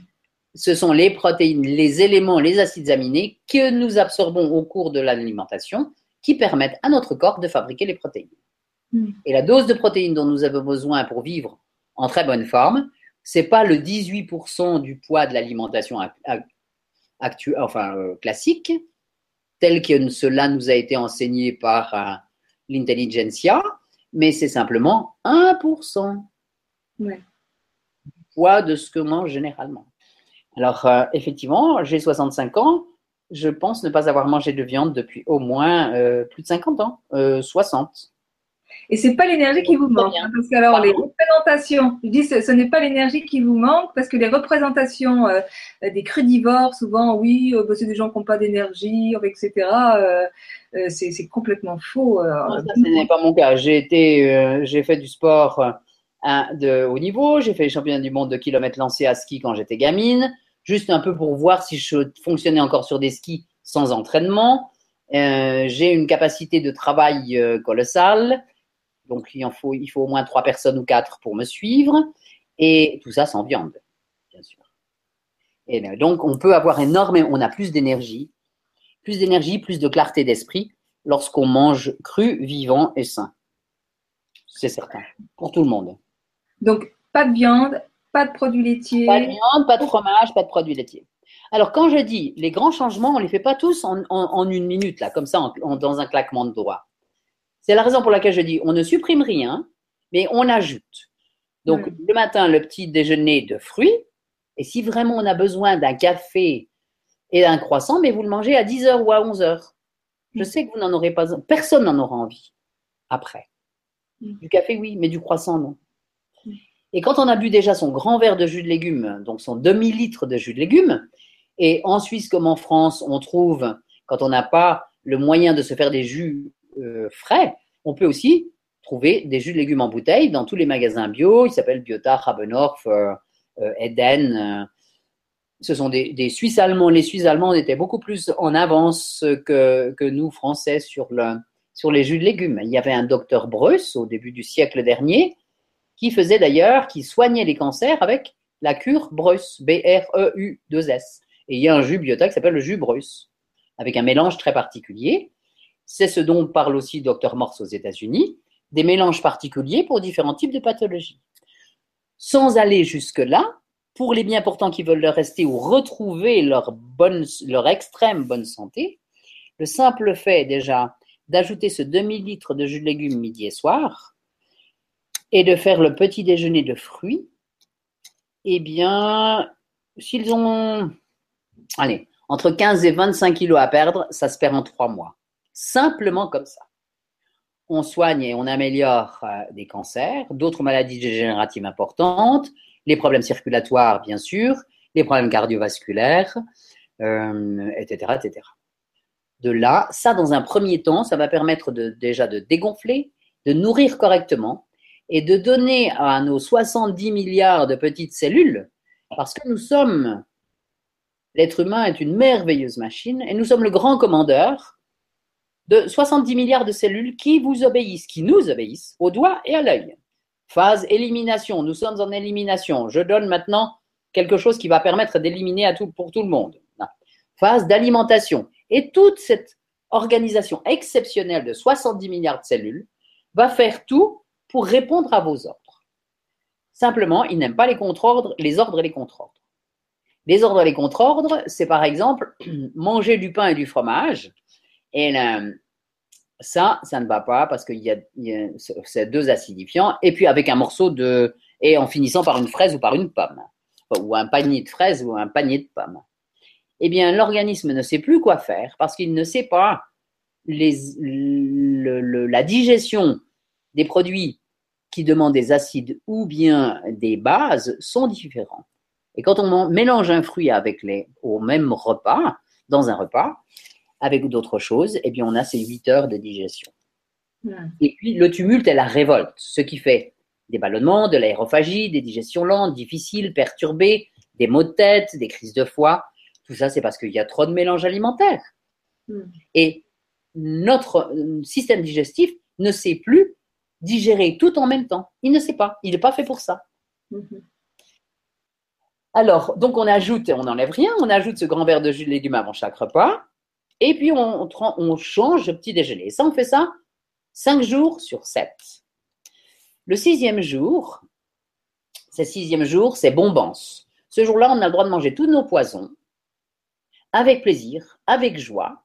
Ce sont les protéines, les éléments, les acides aminés que nous absorbons au cours de l'alimentation qui permettent à notre corps de fabriquer les protéines. Hmm. Et la dose de protéines dont nous avons besoin pour vivre en très bonne forme, c'est pas le 18% du poids de l'alimentation actuelle, enfin euh, classique, tel que cela nous a été enseigné par euh, l'intelligentsia, mais c'est simplement 1% du poids de ce que mange généralement. Alors, euh, effectivement, j'ai 65 ans, je pense ne pas avoir mangé de viande depuis au moins plus de 50 ans, 60. Et c'est pas l'énergie qui vous manque. Hein, parce que alors les représentations, je dis ce, ce n'est pas l'énergie qui vous manque parce que les représentations euh, des crudivores, souvent oui, euh, bah, c'est des gens qui n'ont pas d'énergie, etc. Euh, euh c'est complètement faux. Non, ça, ce n'est pas mon cas. J'ai été, j'ai fait du sport de haut niveau. J'ai fait les championnats du monde de kilomètres lancés à ski quand j'étais gamine, juste un peu pour voir si je fonctionnais encore sur des skis sans entraînement. j'ai une capacité de travail colossale. Donc, il, faut, il faut au moins trois personnes ou quatre pour me suivre. Et tout ça sans viande, bien sûr. Et ben, donc, on peut avoir énormément, on a plus d'énergie, plus d'énergie, plus de clarté d'esprit lorsqu'on mange cru, vivant et sain. C'est certain, pour tout le monde. Donc, pas de viande, pas de produits laitiers. Pas de viande, pas de fromage, pas de produits laitiers. Alors, quand je dis les grands changements, on ne les fait pas tous en, une minute, là, comme ça, dans un claquement de doigts. C'est la raison pour laquelle je dis on ne supprime rien, mais on ajoute. Donc, le matin, le petit déjeuner de fruits. Et si vraiment on a besoin d'un café et d'un croissant, mais vous le mangez à 10h ou à 11h. Je mm. sais que vous n'en aurez pas, personne n'en aura envie après. Mm. Du café, oui, mais du croissant, non. Mm. Et quand on a bu déjà son grand verre de jus de légumes, donc son demi-litre de jus de légumes, et en Suisse comme en France, on trouve, quand on n'a pas le moyen de se faire des jus euh, frais, on peut aussi trouver des jus de légumes en bouteille dans tous les magasins bio. Ils s'appellent Biota, Rabenorf, euh, euh, Eden. Ce sont des, Suisses allemands. Les Suisses allemands étaient beaucoup plus en avance que, nous, Français, sur, sur les jus de légumes. Il y avait un docteur Breuss au début du siècle dernier qui faisait d'ailleurs, qui soignait les cancers avec la cure Breuss, B-R-E-U-2-S. Et il y a un jus Biota qui s'appelle le jus Breuss, avec un mélange très particulier. C'est ce dont parle aussi Dr Morse aux États-Unis, des mélanges particuliers pour différents types de pathologies. Sans aller jusque-là, pour les bien portants qui veulent rester ou retrouver leur, leur extrême bonne santé, le simple fait déjà d'ajouter ce demi-litre de jus de légumes midi et soir et de faire le petit déjeuner de fruits, eh bien, s'ils ont, allez, entre 15 et 25 kilos à perdre, ça se perd en trois mois simplement comme ça. On soigne et on améliore euh, des cancers, d'autres maladies dégénératives importantes, les problèmes circulatoires, bien sûr, les problèmes cardiovasculaires, euh, etc., etc. De là, ça, dans un premier temps, ça va permettre déjà de dégonfler, de nourrir correctement et de donner à nos 70 milliards de petites cellules, parce que nous sommes, l'être humain est une merveilleuse machine et nous sommes le grand commandeur de 70 milliards de cellules qui vous obéissent, qui nous obéissent au doigt et à l'œil. Phase élimination, nous sommes en élimination. Je donne maintenant quelque chose qui va permettre d'éliminer pour tout le monde. Phase d'alimentation. Et toute cette organisation exceptionnelle de 70 milliards de cellules va faire tout pour répondre à vos ordres. Simplement, ils n'aiment pas les contre-ordres, les ordres et les contre-ordres. Les ordres et les contre-ordres, c'est par exemple manger du pain et du fromage Et ça, ça ne va pas parce qu'il y a, ces deux acidifiants. Et puis avec un morceau de. Et en finissant par une fraise ou par une pomme. Ou un panier de fraises ou un panier de pommes. Eh bien, l'organisme ne sait plus quoi faire parce qu'il ne sait pas la digestion des produits qui demandent des acides ou bien des bases sont différents. Et quand on mélange un fruit avec les, au même repas, dans un repas, avec d'autres choses, eh bien, on a ces 8 heures de digestion. Et puis, le tumulte et la révolte, ce qui fait des ballonnements, de l'aérophagie, des digestions lentes, difficiles, perturbées, des maux de tête, des crises de foie. Tout ça, c'est parce qu'il y a trop de mélange alimentaire. Et notre euh, système digestif ne sait plus digérer tout en même temps. Il ne sait pas. Il n'est pas fait pour ça. Mm-hmm. Alors, donc on ajoute, on n'enlève rien, on ajoute ce grand verre de jus de légumes avant chaque repas, et puis on, change le petit déjeuner. Ça, on fait ça 5 jours sur 7. Le sixième jour, ce sixième jour, c'est bombance. Ce jour-là, on a le droit de manger tous nos poisons, avec plaisir, avec joie.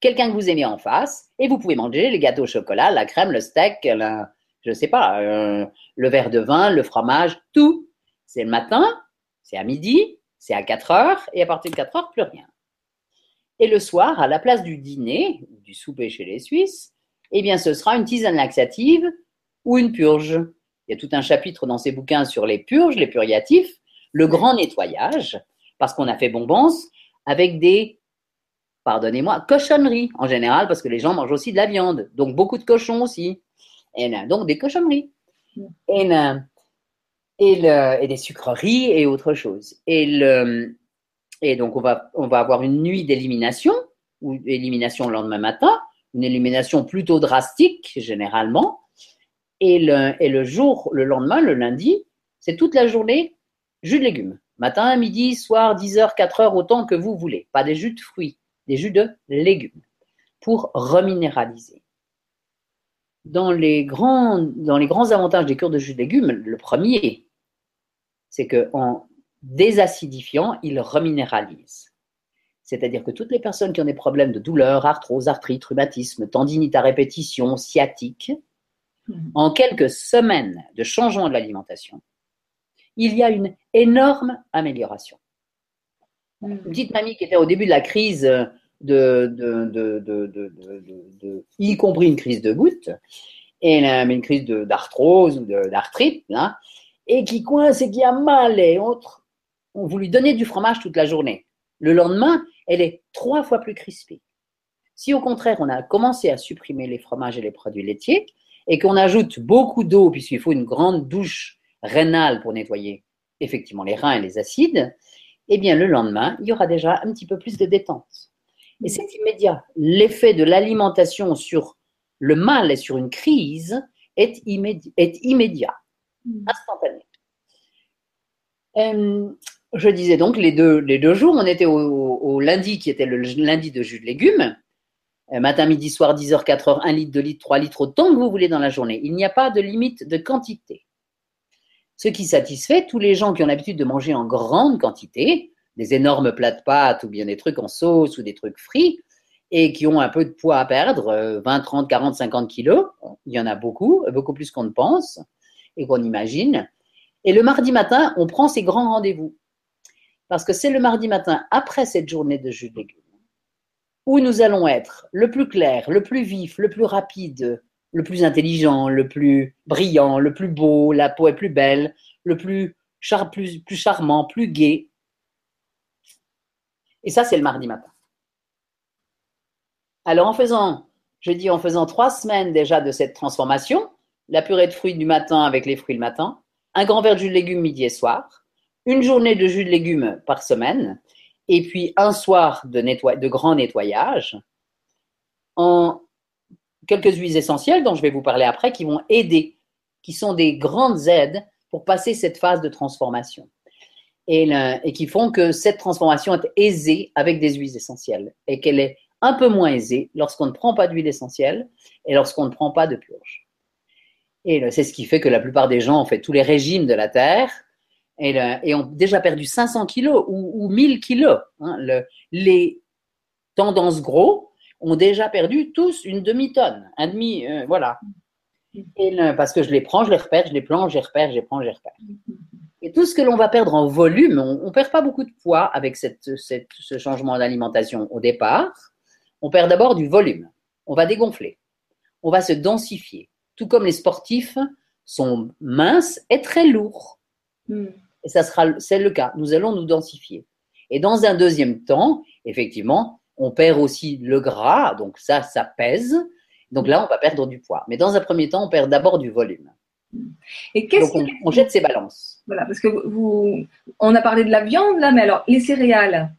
Quelqu'un que vous aimez en face, et vous pouvez manger les gâteaux au chocolat, la crème, le steak, je ne sais pas, euh, le verre de vin, le fromage, tout. C'est le matin, c'est à midi, c'est à 4 heures, et à partir de 4 heures, plus rien. Et le soir, à la place du dîner, du souper chez les Suisses, eh bien, ce sera une tisane laxative ou une purge. Il y a tout un chapitre dans ces bouquins sur les purges, les purgatifs, le grand nettoyage, parce qu'on a fait bombance avec des, pardonnez-moi, cochonneries en général, parce que les gens mangent aussi de la viande, donc beaucoup de cochons aussi, et donc des cochonneries. Et et, des sucreries et autre chose. Et, le, et donc, on va, on avoir une nuit d'élimination, ou élimination le lendemain matin, une élimination plutôt drastique, généralement. Et le, jour, le lendemain, le lundi, c'est toute la journée jus de légumes. Matin, midi, soir, 10 heures, 4 heures, autant que vous voulez. Pas des jus de fruits, des jus de légumes pour reminéraliser. Dans les, grands, dans les grands avantages des cures de jus de légumes, le premier, c'est qu'en désacidifiant, il reminéralise. C'est-à-dire que toutes les personnes qui ont des problèmes de douleur, arthrose, arthrite, rhumatisme, tendinite à répétition, sciatique, mhm. en quelques semaines de changement de l'alimentation, il y a une énorme amélioration. Mhm. Une petite mamie qui était au début de la crise, de, de, y compris une crise de goutte, et une crise d'arthrose ou d'arthrite, et qui coince et qui a mal et autres, vous lui donnez du fromage toute la journée. Le lendemain, elle est trois fois plus crispée. Si au contraire, on a commencé à supprimer les fromages et les produits laitiers et qu'on ajoute beaucoup d'eau, puisqu'il faut une grande douche rénale pour nettoyer effectivement les reins et les acides, eh bien le lendemain, il y aura déjà un petit peu plus de détente. Et c'est immédiat. L'effet de l'alimentation sur le mal et sur une crise est, est immédiat. Mm. instantané. Euh, je disais donc les deux, jours, on était au, lundi qui était le lundi de jus de légumes. Euh, matin, midi, soir, 10h, 4h, 1 litre, 2 litres, 3 litres, autant que vous voulez dans la journée. Il n'y a pas de limite de quantité. Ce qui satisfait tous les gens qui ont l'habitude de manger en grande quantité, des énormes plats de pâtes ou bien des trucs en sauce ou des trucs frits, et qui ont un peu de poids à perdre, 20, 30, 40, 50 kilos. Il y en a beaucoup, beaucoup plus qu'on ne pense et qu'on imagine. Et le mardi matin, on prend ces grands rendez-vous. Parce que c'est le mardi matin, après cette journée de jus de légumes, où nous allons être le plus clair, le plus vif, le plus rapide, le plus intelligent, le plus brillant, le plus beau, la peau est plus belle, le plus, plus, plus charmant, plus gai. Et ça, c'est le mardi matin. Alors, en faisant, je dis en faisant trois semaines déjà de cette transformation, la purée de fruits du matin avec les fruits le matin, un grand verre de jus de légumes midi et soir, une journée de jus de légumes par semaine, et puis un soir de, grand nettoyage, en quelques huiles essentielles dont je vais vous parler après, qui vont aider, qui sont des grandes aides pour passer cette phase de transformation. Et, et qui font que cette transformation est aisée avec des huiles essentielles et qu'elle est un peu moins aisée lorsqu'on ne prend pas d'huile essentielle et lorsqu'on ne prend pas de purge. Et c'est ce qui fait que la plupart des gens ont fait tous les régimes de la Terre et, ont déjà perdu 500 kilos ou, ou 1000 kilos. Hein. les tendances gros, ont déjà perdu tous une demi-tonne, un demi, euh, voilà. Parce que je les prends, je les repère, je les plante, je les repère, je les prends, je les repère. Et tout ce que l'on va perdre en volume, on ne perd pas beaucoup de poids avec cette, ce changement d'alimentation au départ. On perd d'abord du volume. On va dégonfler. On va se densifier. Tout comme les sportifs sont minces et très lourds. Hmm. Et ça sera, c'est le cas. Nous allons nous densifier. Et dans un deuxième temps, effectivement, on perd aussi le gras, donc ça, ça pèse. Donc là, on va perdre du poids. Mais dans un premier temps, on perd d'abord du volume. Et qu'est-ce Donc on, on jette ses balances. Voilà, parce que vous, on a parlé de la viande là, mais alors les céréales,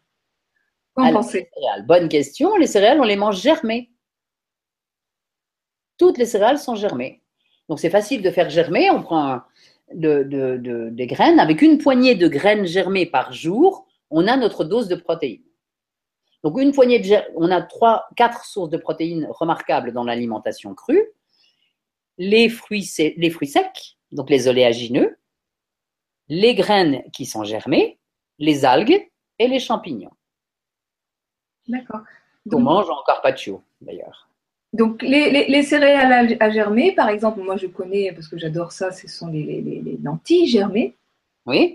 qu'en pensez les céréales, bonne question. Les céréales, on les mange germées. Toutes les céréales sont germées. Donc c'est facile de faire germer. On prend un- de- de- de- des graines. Avec une poignée de graines germées par jour, on a notre dose de protéines. Donc une poignée de on a trois, quatre sources de protéines remarquables dans l'alimentation crue. Les fruits, sé- les fruits secs, donc les oléagineux, les graines qui sont germées, les algues et les champignons. D'accord. qu'on mange en carpaccio d'ailleurs. Donc les, les- les céréales à, germer, par exemple, moi je connais parce que j'adore ça, ce sont les, les- les- les lentilles germées. Oui,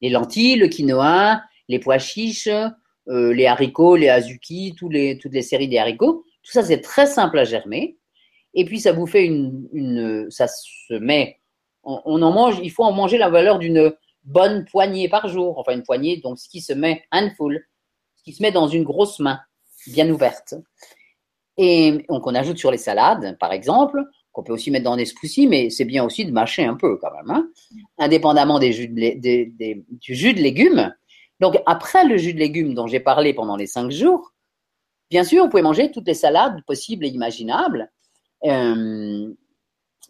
les lentilles, le quinoa, les pois chiches, euh, les haricots, les azuki, toutes les séries des haricots. Tout ça, c'est très simple à germer. Et puis, ça vous fait une. une ça se met. On, on en mange, il faut en manger la valeur d'une bonne poignée par jour. Enfin, une poignée, donc ce qui se met handful, ce qui se met dans une grosse main, bien ouverte. Et donc, on ajoute sur les salades, par exemple, qu'on peut aussi mettre dans des smoothies, mais c'est bien aussi de mâcher un peu quand même. hein indépendamment du jus de légumes. Donc, après le jus de légumes dont j'ai parlé pendant les cinq jours, bien sûr, vous pouvez manger toutes les salades possibles et imaginables euh,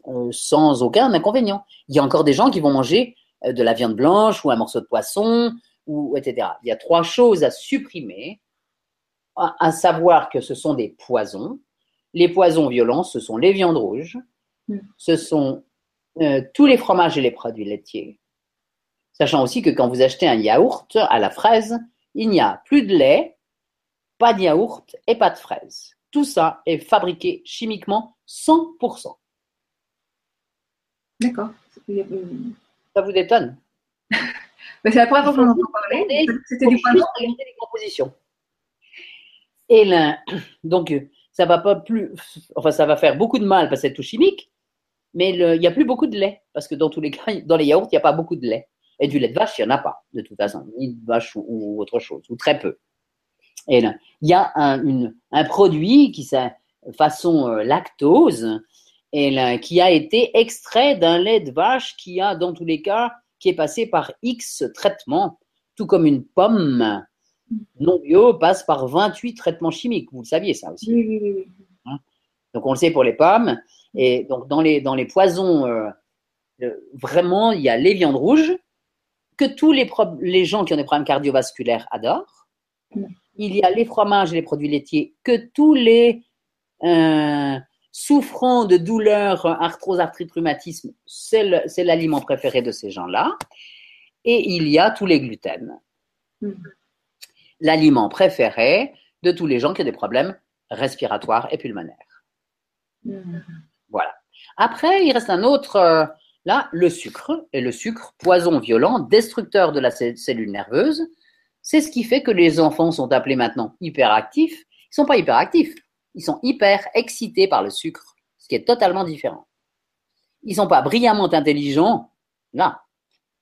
euh, sans aucun inconvénient. Il y a encore des gens qui vont manger euh, de la viande blanche ou un morceau de poisson, ou, etc. Il y a trois choses à supprimer, à, savoir que ce sont des poisons. Les poisons violents, ce sont les viandes rouges, Mm. ce sont euh, tous les fromages et les produits laitiers. Sachant aussi que quand vous achetez un yaourt à la fraise, il n'y a plus de lait, pas de yaourt et pas de fraise. Tout ça est fabriqué chimiquement 100%. D'accord. Mais Ça vous détonne? C'est la première fois qu'on en parler. C'était les compositions. Et là, donc, ça va pas plus, enfin, ça va faire beaucoup de mal parce que c'est tout chimique, mais il n'y a plus beaucoup de lait parce que dans tous les cas, dans les yaourts, il n'y a pas beaucoup de lait. Et du lait de vache, il n'y en a pas, de toute façon, ni de vache ou, autre chose, ou très peu. Et il y a un, produit qui s'est façon euh, lactose et qui a été extrait d'un lait de vache qui a, dans tous les cas, qui est passé par X traitements, tout comme une pomme non bio passe par 28 traitements chimiques. Vous le saviez ça aussi. Oui, oui, oui, oui. Donc on le sait pour les pommes. Et donc dans les, dans les poisons, euh, euh, vraiment, il y a les viandes rouges que tous les, les gens qui ont des problèmes cardiovasculaires adorent. Il y a les fromages et les produits laitiers que tous les euh, souffrant de douleurs, arthrose, arthrite, rhumatisme, c'est l'aliment préféré de ces gens-là. Et il y a tous les gluten. Mm. L'aliment préféré de tous les gens qui ont des problèmes respiratoires et pulmonaires. Mm. Voilà. Après, il reste un autre, euh, là, le sucre. Et le sucre, poison violent, destructeur de la cell- cellule nerveuse. C'est ce qui fait que les enfants sont appelés maintenant hyperactifs. Ils ne sont pas hyperactifs. Ils sont hyper excités par le sucre, ce qui est totalement différent. Ils ne sont pas brillamment intelligents. Là,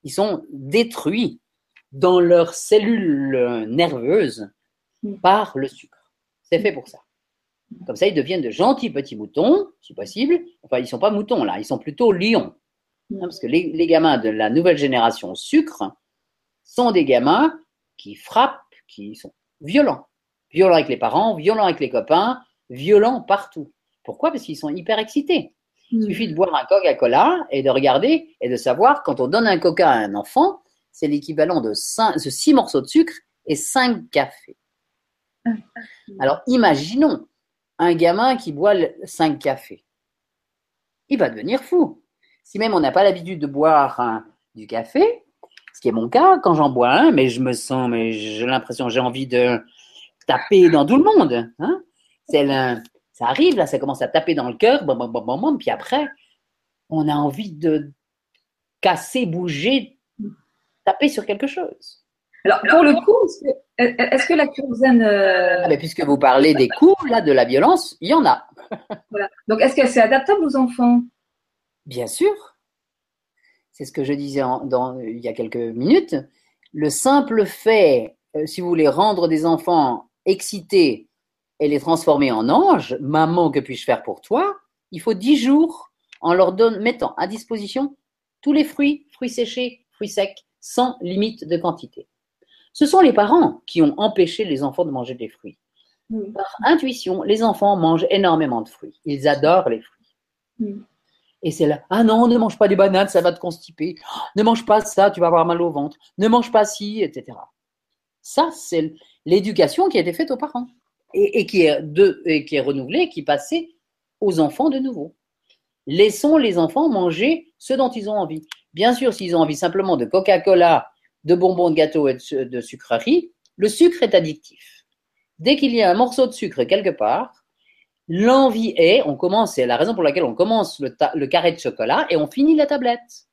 ils sont détruits dans leurs cellules nerveuses Mm. par le sucre. C'est fait pour ça. Comme ça, ils deviennent de gentils petits moutons, si possible. Enfin, ils ne sont pas moutons là, ils sont plutôt lions. Hein, parce que les, les gamins de la nouvelle génération sucre sont des gamins qui frappent, qui sont violents. Violents avec les parents, violents avec les copains, violents partout. Pourquoi? Parce qu'ils sont hyper excités. Il suffit de boire un Coca-Cola et de regarder et de savoir quand on donne un Coca à un enfant, c'est l'équivalent de 6 morceaux de sucre et 5 cafés. Alors imaginons un gamin qui boit 5 cafés. Il va devenir fou. Si même on n'a pas l'habitude de boire un- du café, ce qui est mon cas quand j'en bois un, mais je me sens, mais j'ai l'impression, j'ai envie de taper dans tout le monde. hein. C'est le- ça arrive, là, ça commence à taper dans le cœur, bam, bam, bam, bam, puis après, on a envie de casser, bouger, taper sur quelque chose. Alors, pour le coup, est-ce que, la zen, euh, Ah, mais puisque vous parlez des coups, là, de la violence, il y en a. voilà. donc est-ce que c'est adaptable aux enfants? Bien sûr. C'est ce que je disais en- dans- il y a quelques minutes. Le simple fait, euh, si vous voulez rendre des enfants excités et les transformer en anges, maman, que puis-je faire pour toi? Il faut dix jours en leur donne- mettant à disposition tous les fruits, fruits séchés, fruits secs, sans limite de quantité. Ce sont les parents qui ont empêché les enfants de manger des fruits. Oui. Par intuition, les enfants mangent énormément de fruits. Ils adorent les fruits. Mm. Et c'est là, ah non, ne mange pas des bananes, ça va te constiper. Oh, Ne mange pas ça, tu vas avoir mal au ventre. Ne mange pas ci, etc. Ça, c'est l'éducation qui a été faite aux parents et, et qui, est de, et qui est renouvelée, qui est passée aux enfants de nouveau. Laissons les enfants manger ce dont ils ont envie. Bien sûr, s'ils ont envie simplement de Coca-Cola, de bonbons de gâteau et de, su- de sucreries, le sucre est addictif. Dès qu'il y a un morceau de sucre quelque part, l'envie est, on commence, c'est la raison pour laquelle on commence le carré de chocolat et on finit la tablette.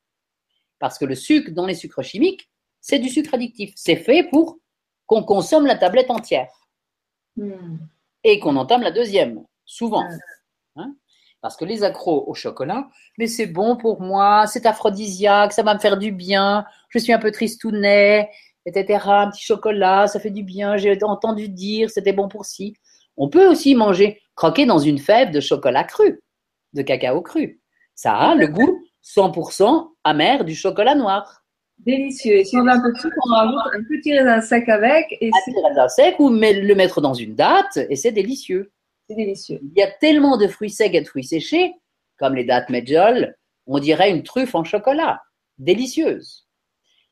Parce que le sucre dans les sucres chimiques, c'est du sucre addictif. C'est fait pour qu'on consomme la tablette entière Hmm. et qu'on entame la deuxième, souvent. Ah. Hein Parce que les accros au chocolat, mais c'est bon pour moi, c'est aphrodisiaque, ça va me faire du bien, je suis un peu tristounet, etc. Un petit chocolat, ça fait du bien, j'ai entendu dire, c'était bon pour si. On peut aussi manger, croquer dans une fève de chocolat cru, de cacao cru. Ça a le goût 100% amer du chocolat noir. Délicieux. Et si on a un peu de sucre, on rajoute un petit raisin sec avec et c'est Un raisin sec ou le mettre dans une date et c'est délicieux. C'est délicieux. Il y a tellement de fruits secs et de fruits séchés, comme les dattes medjool, on dirait une truffe en chocolat, délicieuse.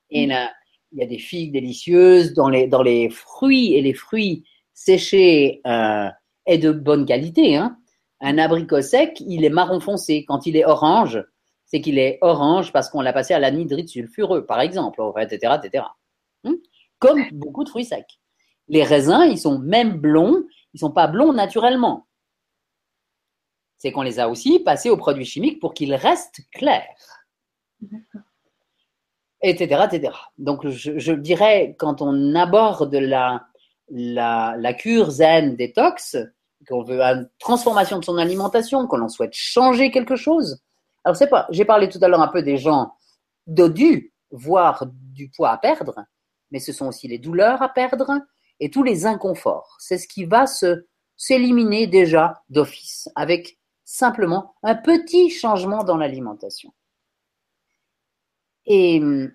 Et là, il y a des figues délicieuses dans les, fruits et les fruits séchés euh, est de bonne qualité. Hein. Un abricot sec, il est marron foncé. Quand il est orange, c'est qu'il est orange parce qu'on l'a passé à l'anhydride sulfureux, par exemple, etc., etc. Hum Comme beaucoup de fruits secs. Les raisins, ils sont même blonds, ils sont pas blonds naturellement. C'est qu'on les a aussi passés aux produits chimiques pour qu'ils restent clairs. Etc., etc. Donc, je, je dirais, quand on aborde la, la, la cure zen détox, qu'on veut une transformation de son alimentation, qu'on en souhaite changer quelque chose. Alors, c'est pas, j'ai parlé tout à l'heure un peu des gens dodus, voire du poids à perdre, mais ce sont aussi les douleurs à perdre et tous les inconforts. C'est ce qui va s'éliminer déjà d'office avec simplement un petit changement dans l'alimentation. Et hum,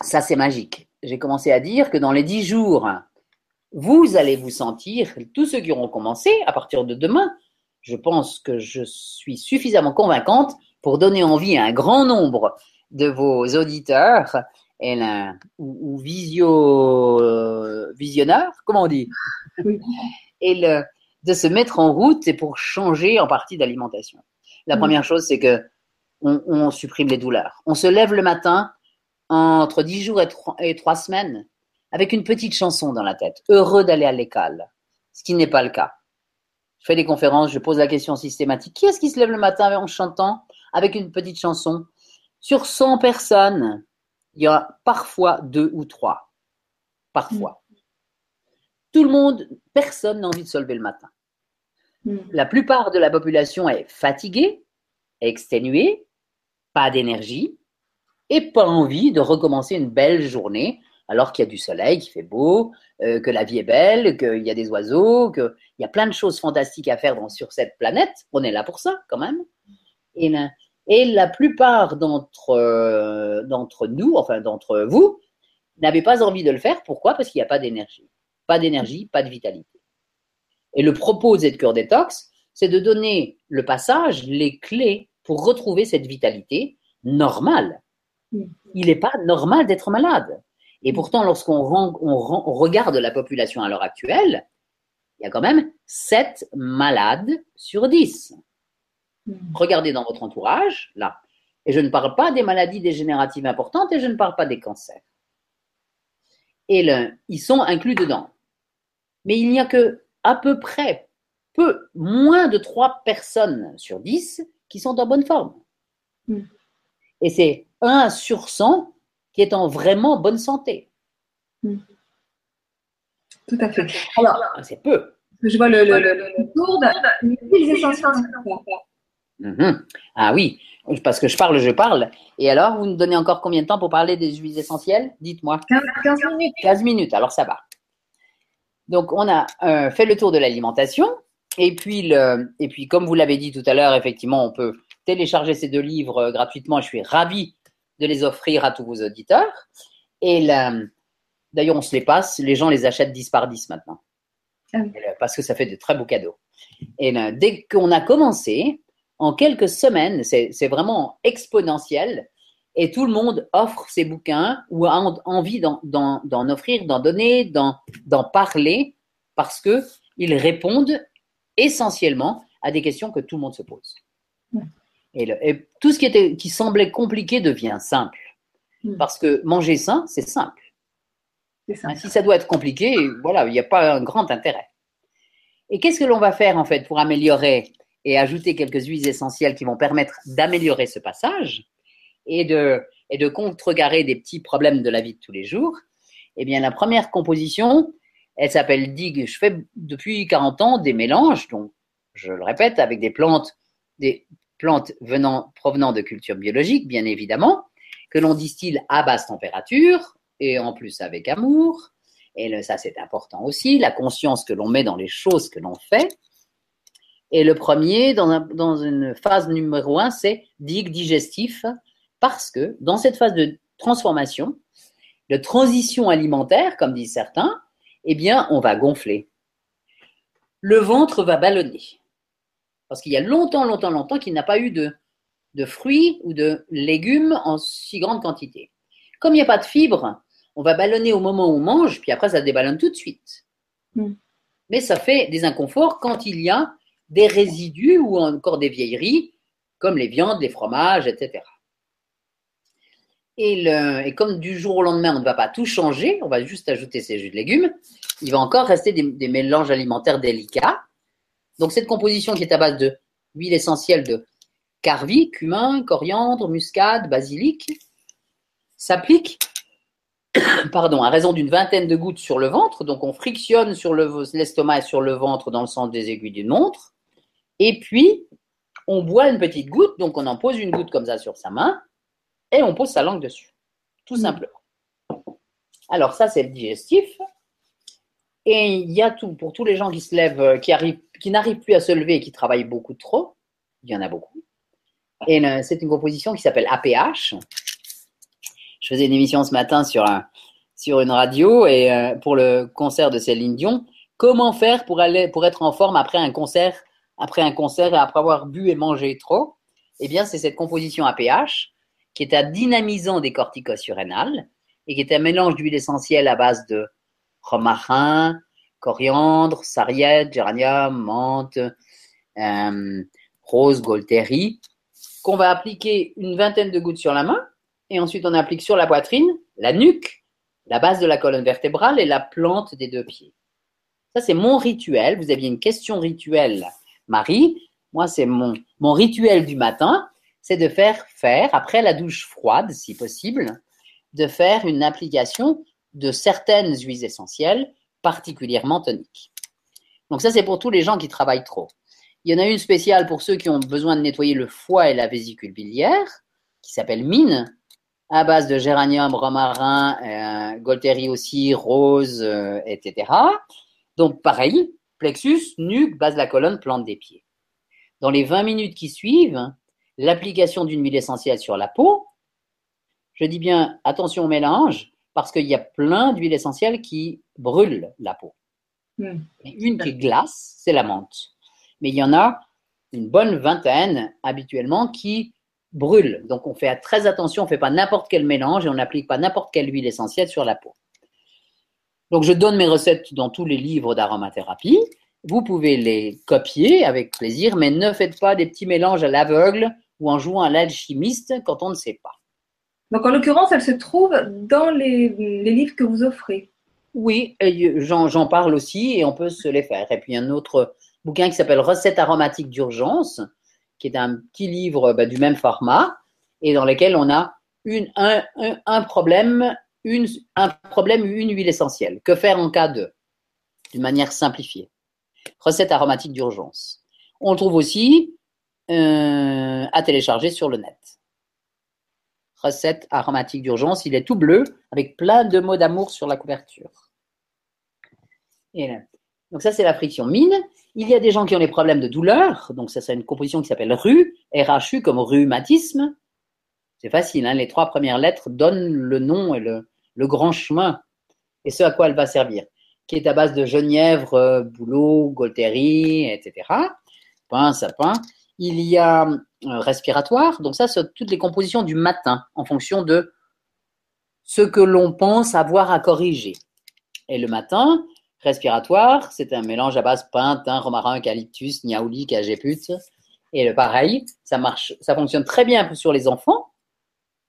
ça, c'est magique. J'ai commencé à dire que dans les dix jours, vous allez vous sentir, tous ceux qui auront commencé à partir de demain, je pense que je suis suffisamment convaincante pour donner envie à un grand nombre de vos auditeurs la- ou, ou visio, euh, visionneurs, comment on dit? Oui. Et le, de se mettre en route et pour changer en partie d'alimentation. La Mm. première chose, c'est que on, on supprime les douleurs. On se lève le matin entre 10 jours et 3, et trois semaines avec une petite chanson dans la tête, heureux d'aller à l'école, ce qui n'est pas le cas. Je fais des conférences, je pose la question systématique. Qui est-ce qui se lève le matin en chantant avec une petite chanson? Sur 100 personnes, il y a parfois deux ou trois. Parfois. Tout le monde, personne n'a envie de se lever le matin. Hmm. La plupart de la population est fatiguée, exténuée, pas d'énergie et pas envie de recommencer une belle journée alors qu'il y a du soleil, qu'il fait beau, euh, que la vie est belle, qu'il y a des oiseaux, qu'il y a plein de choses fantastiques à faire dans- sur cette planète. On est là pour ça quand même. Et et la plupart d'entre euh, d'entre nous, enfin d'entre vous, n'avaient pas envie de le faire. Pourquoi? Parce qu'il n'y a pas d'énergie. Pas d'énergie, pas de vitalité. Et le propos de cette cure détox, c'est de donner le passage, les clés pour retrouver cette vitalité normale. Mm. Il n'est pas normal d'être malade. Et pourtant, lorsqu'on on on regarde la population à l'heure actuelle, il y a quand même 7 malades sur 10. Hmm. Regardez dans votre entourage, là. Et je ne parle pas des maladies dégénératives importantes et je ne parle pas des cancers. Et le- ils sont inclus dedans. Mais il n'y a que à peu près peu moins de 3 personnes sur 10 qui sont en bonne forme. Mm. Et c'est 1 sur 100 qui est en vraiment bonne santé. Tout à fait. Alors, C'est peu. je vois le, le, le, le tour de Mhm. Ah oui, parce que je parle, je parle. Et alors, vous nous donnez encore combien de temps pour parler des huiles essentielles? Dites-moi. 15, 15 minutes. 15 minutes, alors ça va. Donc, on a euh, fait le tour de l'alimentation. Et puis, le, et puis, comme vous l'avez dit tout à l'heure, effectivement, on peut télécharger ces deux livres euh, gratuitement. Je suis ravi de les offrir à tous vos auditeurs. Et d'ailleurs, on se les passe. Les gens les achètent 10 par 10 maintenant. Ah oui. Parce que ça fait de très beaux cadeaux. Et là, dès qu'on a commencé, en quelques semaines, c'est vraiment exponentiel. Et tout le monde offre ses bouquins ou a en- envie d'en- offrir, d'en donner, d'en parler, parce que ils répondent essentiellement à des questions que tout le monde se pose. Ouais. Et, le- et tout ce qui, était, qui semblait compliqué devient simple. Mm. Parce que manger sain, c'est simple. Hein, Si ça doit être compliqué, voilà, il n'y a pas un grand intérêt. Et qu'est-ce que l'on va faire en fait pour améliorer et ajouter quelques huiles essentielles qui vont permettre d'améliorer ce passage et de, et de contrecarrer des petits problèmes de la vie de tous les jours Eh bien, la première composition, elle s'appelle DIG. Je fais depuis 40 ans des mélanges, donc je le répète, avec des plantes, des plantes venant, provenant de cultures biologiques, bien évidemment, que l'on distille à basse température et en plus avec amour. Et ça, c'est important aussi, la conscience que l'on met dans les choses que l'on fait. Et le premier, dans, un- dans une phase numéro un, c'est dig digestif, parce que dans cette phase de transformation, de transition alimentaire, comme disent certains, eh bien, on va gonfler. Le ventre va ballonner. Parce qu'il y a longtemps, longtemps, longtemps qu'il n'a pas eu de, de fruits ou de légumes en si grande quantité. Comme il n'y a pas de fibres, on va ballonner au moment où on mange, puis après ça déballonne tout de suite. Mm. Mais ça fait des inconforts quand il y a des résidus ou encore des vieilleries, comme les viandes, les fromages, etc. Et, comme du jour au lendemain, on ne va pas tout changer, on va juste ajouter ces jus de légumes, il va encore rester des, mélanges alimentaires délicats. Donc cette composition qui est à base de huile essentielle de carvi, cumin, coriandre, muscade, basilic, s'applique pardon, à raison d'une vingtaine de gouttes sur le ventre. Donc on frictionne sur le- l'estomac et sur le ventre dans le sens des aiguilles d'une montre. Et puis on boit une petite goutte, donc on en pose une goutte comme ça sur sa main et on pose sa langue dessus, tout Mm. simplement. Alors ça c'est le digestif. Et il y a tout pour tous les gens qui se lèvent, euh, qui arrivent, qui n'arrivent plus à se lever et qui travaillent beaucoup trop. Il y en a beaucoup. Et c'est une composition qui s'appelle APH. Je faisais une émission ce matin sur, un- sur une radio et euh, pour le concert de Céline Dion. Comment faire pour, aller, pour être en forme après un concert, après un concert et après avoir bu et mangé trop Eh bien, c'est cette composition APH qui est un dynamisant des corticosurrénales et qui est un mélange d'huile essentielle à base de romarin, coriandre, sarriette, géranium, menthe, euh, rose, golterie, qu'on va appliquer une vingtaine de gouttes sur la main et ensuite on applique sur la poitrine, la nuque, la base de la colonne vertébrale et la plante des deux pieds. Ça, c'est mon rituel. Vous aviez une question rituelle, Marie. Moi, c'est mon, mon rituel du matin, c'est de faire faire, après la douche froide, si possible, de faire une application de certaines huiles essentielles, particulièrement toniques. Donc ça, c'est pour tous les gens qui travaillent trop. Il y en a une spéciale pour ceux qui ont besoin de nettoyer le foie et la vésicule biliaire, qui s'appelle Mine, à base de géranium, romarin, euh, aussi, rose, euh, etc. Donc pareil, plexus, nuque, base de la colonne, plante des pieds. Dans les 20 minutes qui suivent, l'application d'une huile essentielle sur la peau, je dis bien attention au mélange, parce qu'il y a plein d'huiles essentielles qui brûlent la peau. Hmm. Une qui glace, c'est la menthe. Mais il y en a une bonne vingtaine habituellement qui brûlent. Donc on fait très attention, on ne fait pas n'importe quel mélange et on n'applique pas n'importe quelle huile essentielle sur la peau. Donc je donne mes recettes dans tous les livres d'aromathérapie. Vous pouvez les copier avec plaisir, mais ne faites pas des petits mélanges à l'aveugle ou en jouant à l'alchimiste quand on ne sait pas. Donc en l'occurrence, elle se trouve dans les, les livres que vous offrez. Oui, j'en parle aussi et on peut se les faire. Et puis un autre, bouquin qui s'appelle Recettes aromatiques d'urgence, qui est un petit livre bah, du même format, et dans lequel on a une, un, un, problème, un problème, une huile essentielle. Que faire en cas de? D'une manière simplifiée. Recettes aromatiques d'urgence. On le trouve aussi euh, à télécharger sur le net. Recettes aromatiques d'urgence. Il est tout bleu avec plein de mots d'amour sur la couverture. Et. Donc ça, c'est la friction mine. Il y a des gens qui ont des problèmes de douleur. Donc ça, c'est une composition qui s'appelle RU, RHU comme rhumatisme. C'est facile, hein. les trois premières lettres donnent le nom et le, grand chemin et ce à quoi elle va servir, qui est à base de genièvre, euh, bouleau, golterie, etc. Pain, sapin. Il y a euh, respiratoire, donc ça, c'est toutes les compositions du matin en fonction de ce que l'on pense avoir à corriger. Et le matin, respiratoire, c'est un mélange à base pain, romarin, eucalyptus, niaouli, cagéput. Et le pareil, ça marche, ça fonctionne très bien sur les enfants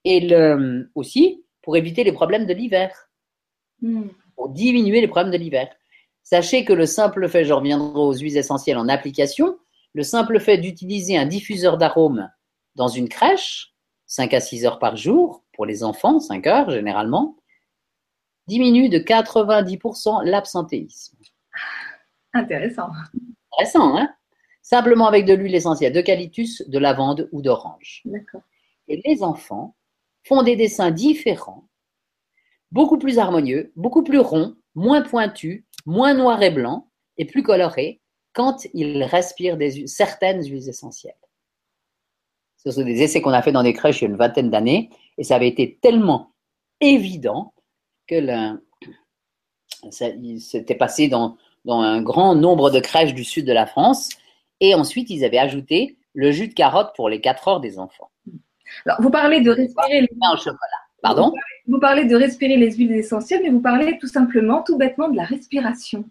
et le, aussi pour éviter les problèmes de l'hiver, hmm. pour diminuer les problèmes de l'hiver. Sachez que le simple fait, je reviendrai aux huiles essentielles en application, le simple fait d'utiliser un diffuseur d'arômes dans une crèche, 5 à 6 heures par jour, pour les enfants, 5 heures généralement, diminue de 90% l'absentéisme. Intéressant. Intéressant, hein? Simplement avec de l'huile essentielle d'eucalyptus, de lavande ou d'orange. D'accord. Et les enfants font des dessins différents, beaucoup plus harmonieux, beaucoup plus ronds, moins pointus, moins noirs et blancs et plus colorés quand ils respirent certaines huiles essentielles. Ce sont des essais qu'on a fait dans des crèches il y a une vingtaine d'années et ça avait été tellement évident que s'était passé dans, dans un grand nombre de crèches du sud de la France et ensuite ils avaient ajouté le jus de carotte pour les 4 heures des enfants. Alors, vous parlez de respirer les... chocolat. Pardon vous parlez, de respirer les huiles essentielles, mais vous parlez tout simplement, tout bêtement, de la respiration.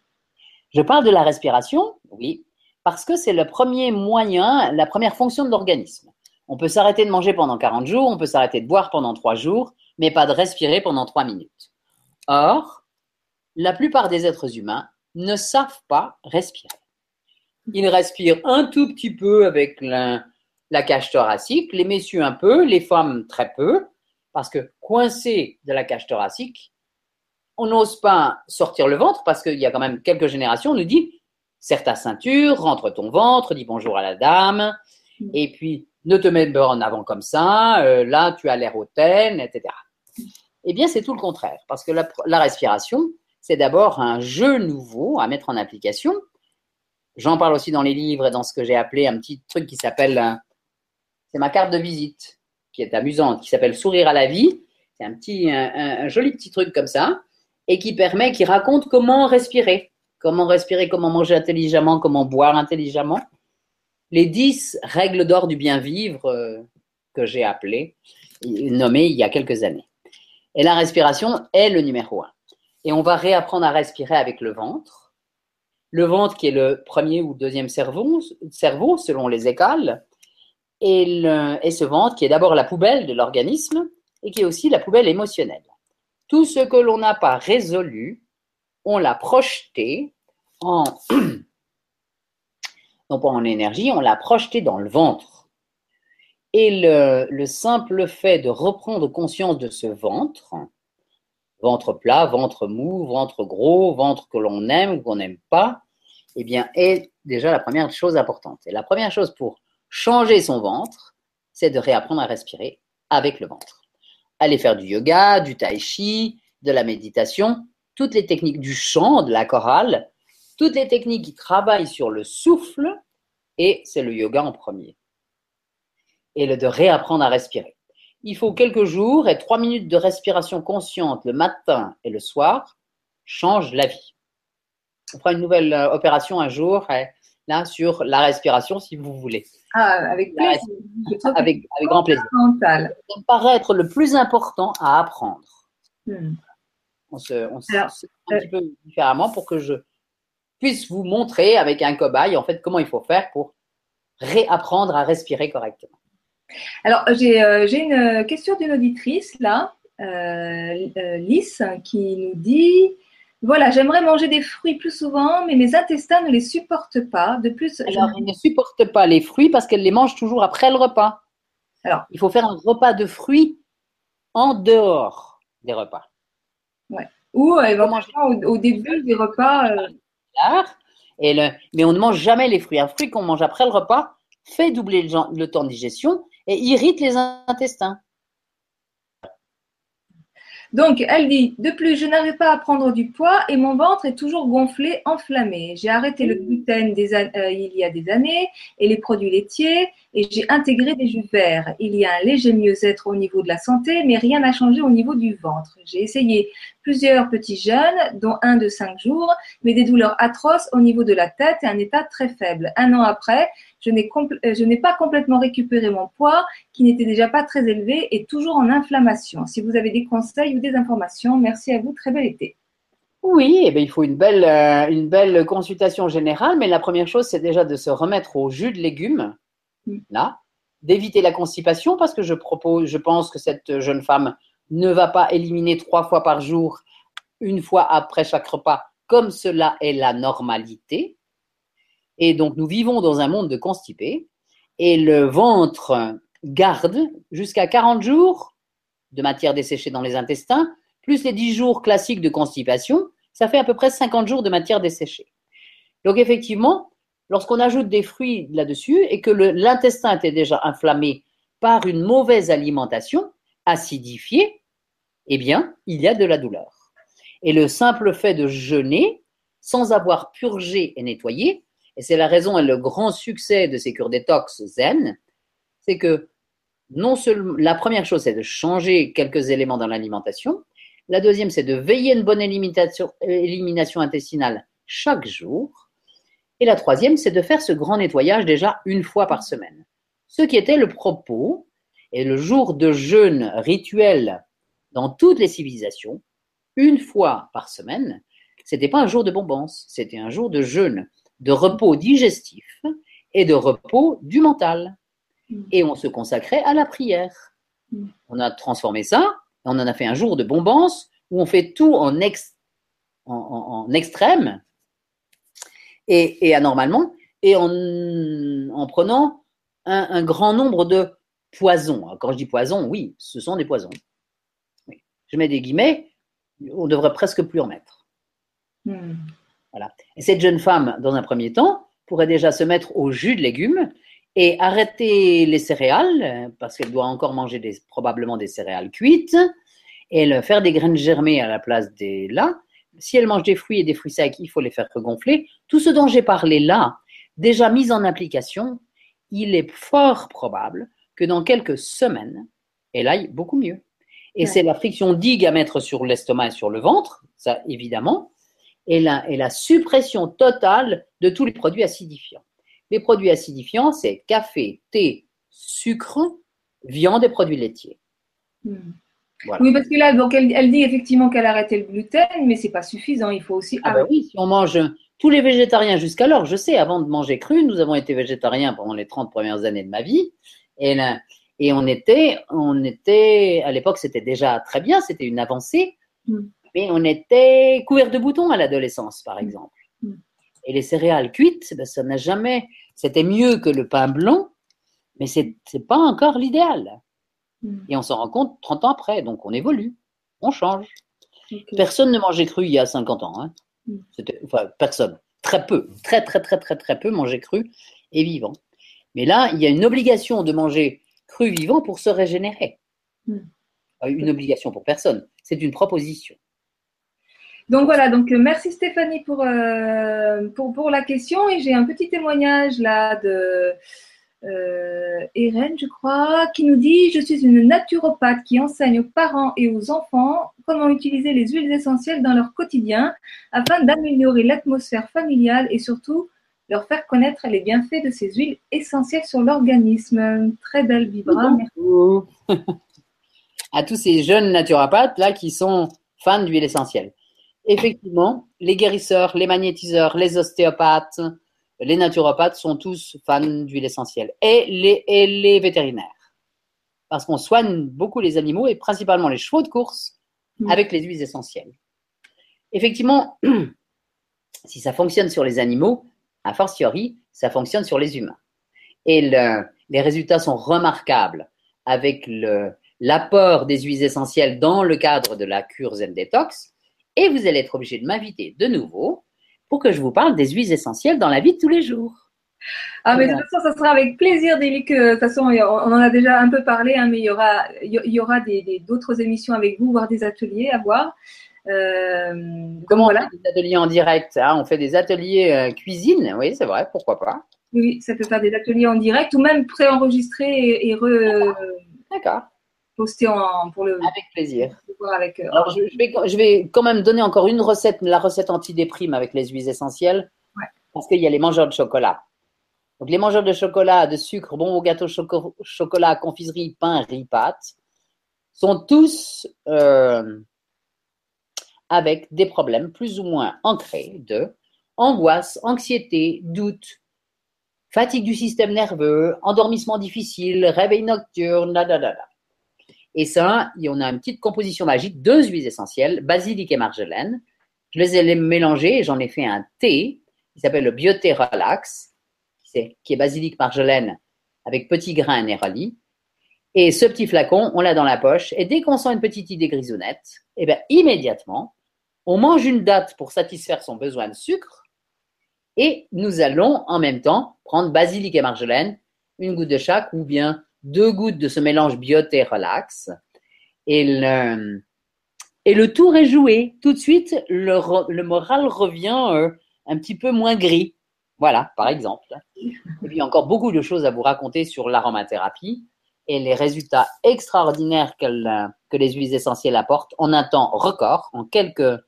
Je parle de la respiration, oui, parce que c'est le premier moyen, la première fonction de l'organisme. On peut s'arrêter de manger pendant 40 jours, on peut s'arrêter de boire pendant 3 jours, mais pas de respirer pendant 3 minutes. Or, la plupart des êtres humains ne savent pas respirer. Ils respirent un tout petit peu avec la, la cage thoracique, les messieurs un peu, les femmes très peu, parce que coincé de la cage thoracique, on n'ose pas sortir le ventre parce qu'il y a quand même quelques générations, on nous dit serre ta ceinture, rentre ton ventre, dis bonjour à la dame, et puis ne te mets pas en avant comme ça, euh, là tu as l'air hautaine, etc. Eh bien, c'est tout le contraire, parce que la, la respiration, c'est d'abord un jeu nouveau à mettre en application. J'en parle aussi dans les livres et dans ce que j'ai appelé un petit truc qui s'appelle c'est ma carte de visite qui est amusante, qui s'appelle Sourire à la vie. C'est un petit, un, joli petit truc comme ça, et qui permet, qui raconte comment respirer, comment respirer, comment manger intelligemment, comment boire intelligemment. Les dix règles d'or du bien vivre euh, que j'ai appelées, nommées il y a quelques années. Et la respiration est le numéro un. Et on va réapprendre à respirer avec le ventre. Le ventre qui est le premier ou deuxième cerveau, cerveau selon les écoles, et, ce ventre qui est d'abord la poubelle de l'organisme et qui est aussi la poubelle émotionnelle. Tout ce que l'on n'a pas résolu, on l'a projeté en, non pas en énergie, on l'a projeté dans le ventre. Et le, le, simple fait de reprendre conscience de ce ventre, ventre plat, ventre mou, ventre gros, ventre que l'on aime ou qu'on n'aime pas, eh bien, est déjà la première chose importante. Et la première chose pour changer son ventre, c'est de réapprendre à respirer avec le ventre. Aller faire du yoga, du tai chi, de la méditation, toutes les techniques du chant, de la chorale, toutes les techniques qui travaillent sur le souffle, et c'est le yoga en premier. Et le de réapprendre à respirer. Il faut quelques jours et trois minutes de respiration consciente le matin et le soir change la vie. On fera une nouvelle euh, opération un jour, là, sur la respiration, si vous voulez. Ah, avec plaisir. Avec, grand plaisir. Ça me paraît être le plus important à apprendre. Hmm. On se, on un petit peu différemment pour que je puisse vous montrer avec un cobaye en fait comment il faut faire pour réapprendre à respirer correctement. Alors, j'ai euh, une question d'une auditrice là, euh, euh, Lys, qui nous dit Voilà, j'aimerais manger des fruits plus souvent, mais mes intestins ne les supportent pas. De plus, Alors, ils ne supportent pas les fruits parce qu'elles les mangent toujours après le repas. Alors. il faut faire un repas de fruits en dehors des repas. ou euh, éventuellement au, au début des repas. euh, Tard, Et le, mais on ne mange jamais les fruits. Un fruit qu'on mange après le repas fait doubler le temps de digestion et irrite les intestins. Donc, elle dit, de plus, je n'arrive pas à prendre du poids et mon ventre est toujours gonflé, enflammé. J'ai arrêté le gluten des an- euh, il y a des années et les produits laitiers et j'ai intégré des jus verts. Il y a un léger mieux-être au niveau de la santé, mais rien n'a changé au niveau du ventre. J'ai essayé plusieurs petits jeûnes, dont un de cinq jours, mais des douleurs atroces au niveau de la tête et un état très faible. Un an après, je n'ai compl- euh, je n'ai pas complètement récupéré mon poids qui n'était déjà pas très élevé et toujours en inflammation. Si vous avez des conseils ou des informations, merci à vous. Très bel été. Oui, eh bien, il faut une belle, euh, une belle consultation générale, mais la première chose, c'est déjà de se remettre au jus de légumes, Mm. là, d'éviter la constipation, parce que je propose, je pense que cette jeune femme ne va pas éliminer trois fois par jour, une fois après chaque repas, comme cela est la normalité. Et donc, nous vivons dans un monde de constipés, et le ventre garde jusqu'à 40 jours de matière desséchée dans les intestins, plus les 10 jours classiques de constipation, ça fait à peu près 50 jours de matière desséchée. Donc effectivement, lorsqu'on ajoute des fruits là-dessus et que l'intestin était déjà inflammé par une mauvaise alimentation, acidifiée, eh bien, il y a de la douleur. Et le simple fait de jeûner, sans avoir purgé et nettoyé, et c'est la raison et le grand succès de ces cures détox zen, c'est que non seulement la première chose, c'est de changer quelques éléments dans l'alimentation. La deuxième, c'est de veiller à une bonne élimination, intestinale chaque jour. Et la troisième, c'est de faire ce grand nettoyage déjà une fois par semaine. Ce qui était le propos et le jour de jeûne rituel dans toutes les civilisations, une fois par semaine, c'était pas un jour de bombance, c'était un jour de jeûne, de repos digestif et de repos du mental et on se consacrait à la prière. Mm. On a transformé ça, on en a fait un jour de bombance où on fait tout en, ex- en, en- en extrême et, et anormalement et en, en prenant un, un grand nombre de poisons. Alors, quand je dis poison, oui, ce sont des poisons. Oui. Je mets des guillemets, on devrait presque plus en mettre. Et cette jeune femme, dans un premier temps, pourrait déjà se mettre au jus de légumes et arrêter les céréales, euh, parce qu'elle doit encore manger des, probablement des céréales cuites, et le- faire des graines germées à la place des là. Si elle mange des fruits et des fruits secs, il faut les faire regonfler. Tout ce dont j'ai parlé là, déjà mis en application, il est fort probable que dans quelques semaines, elle aille beaucoup mieux. Et Ouais. c'est la friction digue à mettre sur l'estomac et sur le ventre, ça évidemment, et la, et la suppression totale de tous les produits acidifiants. Les produits acidifiants, c'est café, thé, sucre, viande et produits laitiers. Hmm. Voilà. Oui, parce que là, donc elle, elle dit effectivement qu'elle a arrêté le gluten, mais c'est pas suffisant. Il faut aussi Ah ben oui, si on mange tous les végétariens jusqu'alors, je sais, avant de manger cru, nous avons été végétariens pendant les 30 premières années de ma vie. Et, là, et on était, on était, à l'époque, c'était déjà très bien, c'était une avancée, Mm. Mais on était couvert de boutons à l'adolescence, par exemple. Mm. Et les céréales cuites, ben, ça n'a jamais, c'était mieux que le pain blanc, mais c'est c'est pas encore l'idéal. Hmm. Et on s'en rend compte 30 ans après, donc on évolue, on change. Personne ne mangeait cru il y a 50 ans. Hein. Mm. Enfin, personne. Très peu. Très, très, très, très, très peu mangeaient cru et vivant. Mais là, il y a une obligation de manger cru vivant pour se régénérer. Mm. Euh, Une obligation pour personne. C'est une proposition. Donc voilà, donc euh, merci Stéphanie pour, euh, pour, pour la question. Et j'ai un petit témoignage là de euh, Irène, je crois, qui nous dit Je suis une naturopathe qui enseigne aux parents et aux enfants comment utiliser les huiles essentielles dans leur quotidien afin d'améliorer l'atmosphère familiale et surtout leur faire connaître les bienfaits de ces huiles essentielles sur l'organisme. Très belle vibra. Merci. À tous ces jeunes naturopathes là qui sont fans d'huile essentielle. Effectivement, les guérisseurs, les magnétiseurs, les ostéopathes, les naturopathes sont tous fans d'huile essentielle et les, et les vétérinaires. Parce qu'on soigne beaucoup les animaux et principalement les chevaux de course Mm. avec les huiles essentielles. effectivement, si ça fonctionne sur les animaux, a fortiori, ça fonctionne sur les humains. Et les résultats sont remarquables avec l'apport des huiles essentielles dans le cadre de la cure Zen Detox. Et vous allez être obligé de m'inviter de nouveau pour que je vous parle des huiles essentielles dans la vie de tous les jours. Ah, mais de toute façon, ça sera avec plaisir, Délic. De toute façon, on en a déjà un peu parlé, hein, mais il y aura, il y aura d'autres émissions avec vous, voire des ateliers à voir. Euh, Comment voilà. on fait des ateliers en direct hein? On fait des ateliers euh, cuisine, oui, c'est vrai, pourquoi pas. Oui, ça peut faire des ateliers en direct ou même préenregistrés et, et re, D'accord. Poster en, pour le. Avec plaisir. Avec, euh, Alors, je, vais, je vais quand même donner encore une recette, la recette antidéprime avec les huiles essentielles, ouais. parce qu'il y a les mangeurs de chocolat. Donc, les mangeurs de chocolat, de sucre, bon au gâteau choco chocolat, confiserie, pain, riz, pâtes, sont tous euh, avec des problèmes plus ou moins ancrés de angoisse, anxiété, doute, fatigue du système nerveux, endormissement difficile, réveil nocturne, da, Et ça, on a une petite composition magique, deux huiles essentielles, basilic et marjolaine. Je les ai mélangées et j'en ai fait un thé qui s'appelle le Bioté Relax, qui est basilic marjolaine avec petits grains néroli. Et ce petit flacon, on l'a dans la poche. Et dès qu'on sent une petite idée grisonnette, eh bien, immédiatement, on mange une date pour satisfaire son besoin de sucre. Et nous allons en même temps prendre basilic et marjolaine, une goutte de chaque, ou bien deux gouttes de ce mélange bioté relax. Et le, et le tour est joué. Tout de suite, le, le moral revient euh, un petit peu moins gris. Voilà, par exemple. Et puis, il y a encore beaucoup de choses à vous raconter sur l'aromathérapie et les résultats extraordinaires que les huiles essentielles apportent en un temps record, en quelques,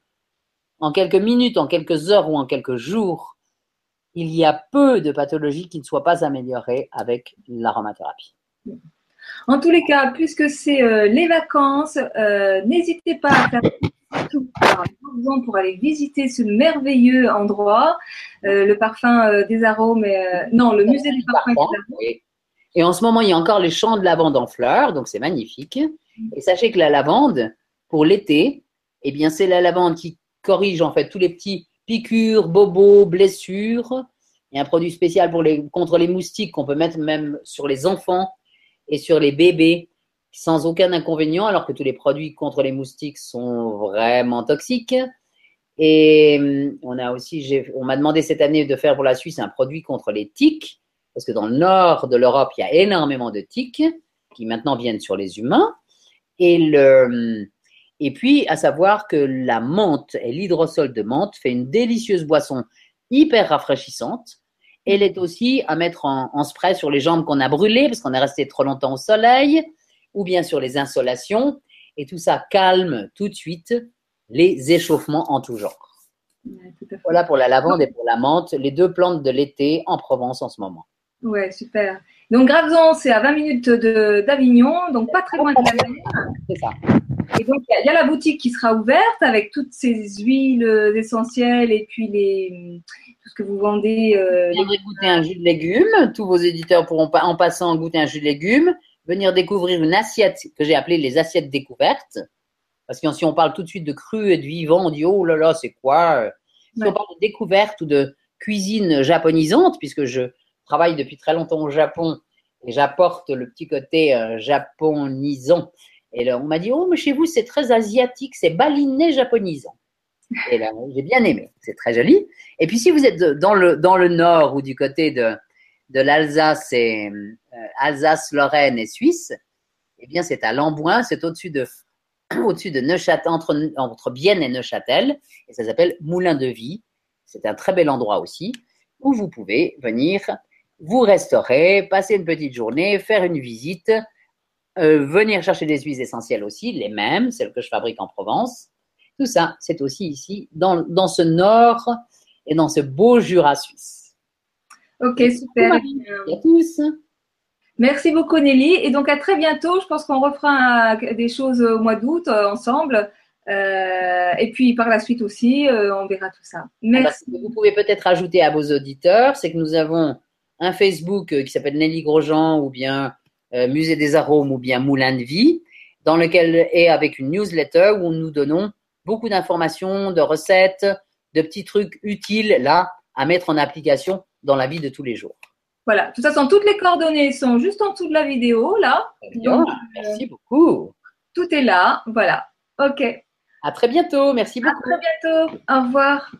en quelques minutes, en quelques heures ou en quelques jours. Il y a peu de pathologies qui ne soient pas améliorées avec l'aromathérapie. En tous les cas, puisque c'est euh, les vacances, euh, n'hésitez pas à faire tout pour aller visiter ce merveilleux endroit, euh, le parfum des arômes, non, le musée du parfum. Et, et en ce moment, il y a encore les champs de lavande en fleurs, donc c'est magnifique. Et sachez que la lavande, pour l'été, eh bien, c'est la lavande qui corrige en fait tous les petits piqûres, bobos, blessures. Il y a un produit spécial pour les, contre les moustiques qu'on peut mettre même sur les enfants et sur les bébés sans aucun inconvénient, alors que tous les produits contre les moustiques sont vraiment toxiques. Et hum, on a aussi, on m'a demandé cette année de faire pour la Suisse un produit contre les tiques, parce que dans le nord de l'Europe, il y a énormément de tiques qui maintenant viennent sur les humains. Et, le, hum, et puis, à savoir que la menthe et l'hydrosol de menthe fait une délicieuse boisson hyper rafraîchissante. Elle est aussi à mettre en, en spray sur les jambes qu'on a brûlées parce qu'on est resté trop longtemps au soleil ou bien sur les insolations. Et tout ça calme tout de suite les échauffements en tout genre. voilà pour la lavande et pour la menthe, les deux plantes de l'été en Provence en ce moment. Ouais, super. Donc Graveson, c'est à 20 minutes d'Avignon, donc pas très loin de la mer. C'est ça. Et donc il y, a la boutique qui sera ouverte avec toutes ces huiles essentielles et puis les tout ce que vous vendez. Euh, les... goûter un jus de légumes. Tous vos éditeurs pourront en passant goûter un jus de légumes venir découvrir une assiette que j'ai appelée les assiettes découvertes. Parce que si on parle tout de suite de cru et de vivant, on dit oh là là, c'est quoi? Si on parle de découverte ou de cuisine japonisante, puisque je travaille depuis très longtemps au Japon et j'apporte le petit côté euh, japonisant. Et là, on m'a dit oh mais chez vous c'est très asiatique, c'est baliné japonisant. Et là, j'ai bien aimé, c'est très joli. Et puis si vous êtes dans le dans le nord ou du côté de de l'Alsace euh, Alsace, Lorraine et Suisse, eh bien, c'est à Lamboin, c'est au-dessus de, au-dessus de Neuchâtel, entre, entre Bienne et Neuchâtel, et ça s'appelle Moulin de Vie. C'est un très bel endroit aussi, où vous pouvez venir vous restaurer, passer une petite journée, faire une visite, euh, venir chercher des huiles essentielles aussi, les mêmes, celles que je fabrique en Provence. Tout ça, c'est aussi ici, dans, dans ce nord et dans ce beau Jura suisse. Ok, super. Merci à tous. Merci beaucoup Nelly. Et donc à très bientôt. Je pense qu'on refera des choses au mois d'août euh, ensemble. Euh, et puis par la suite aussi, on verra tout ça. Merci. vous pouvez peut-être ajouter à vos auditeurs, c'est que nous avons un Facebook qui s'appelle Nelly Grosjean ou bien Musée des Arômes ou bien Moulin de Vie, dans lequel est avec une newsletter où nous donnons beaucoup d'informations, de recettes, de petits trucs utiles là à mettre en application dans la vie de tous les jours. Voilà, de toute façon, toutes les coordonnées sont juste en dessous de la vidéo, là. Bien, merci beaucoup. Tout est là, voilà. OK. À très bientôt, merci beaucoup. À très bientôt, au revoir.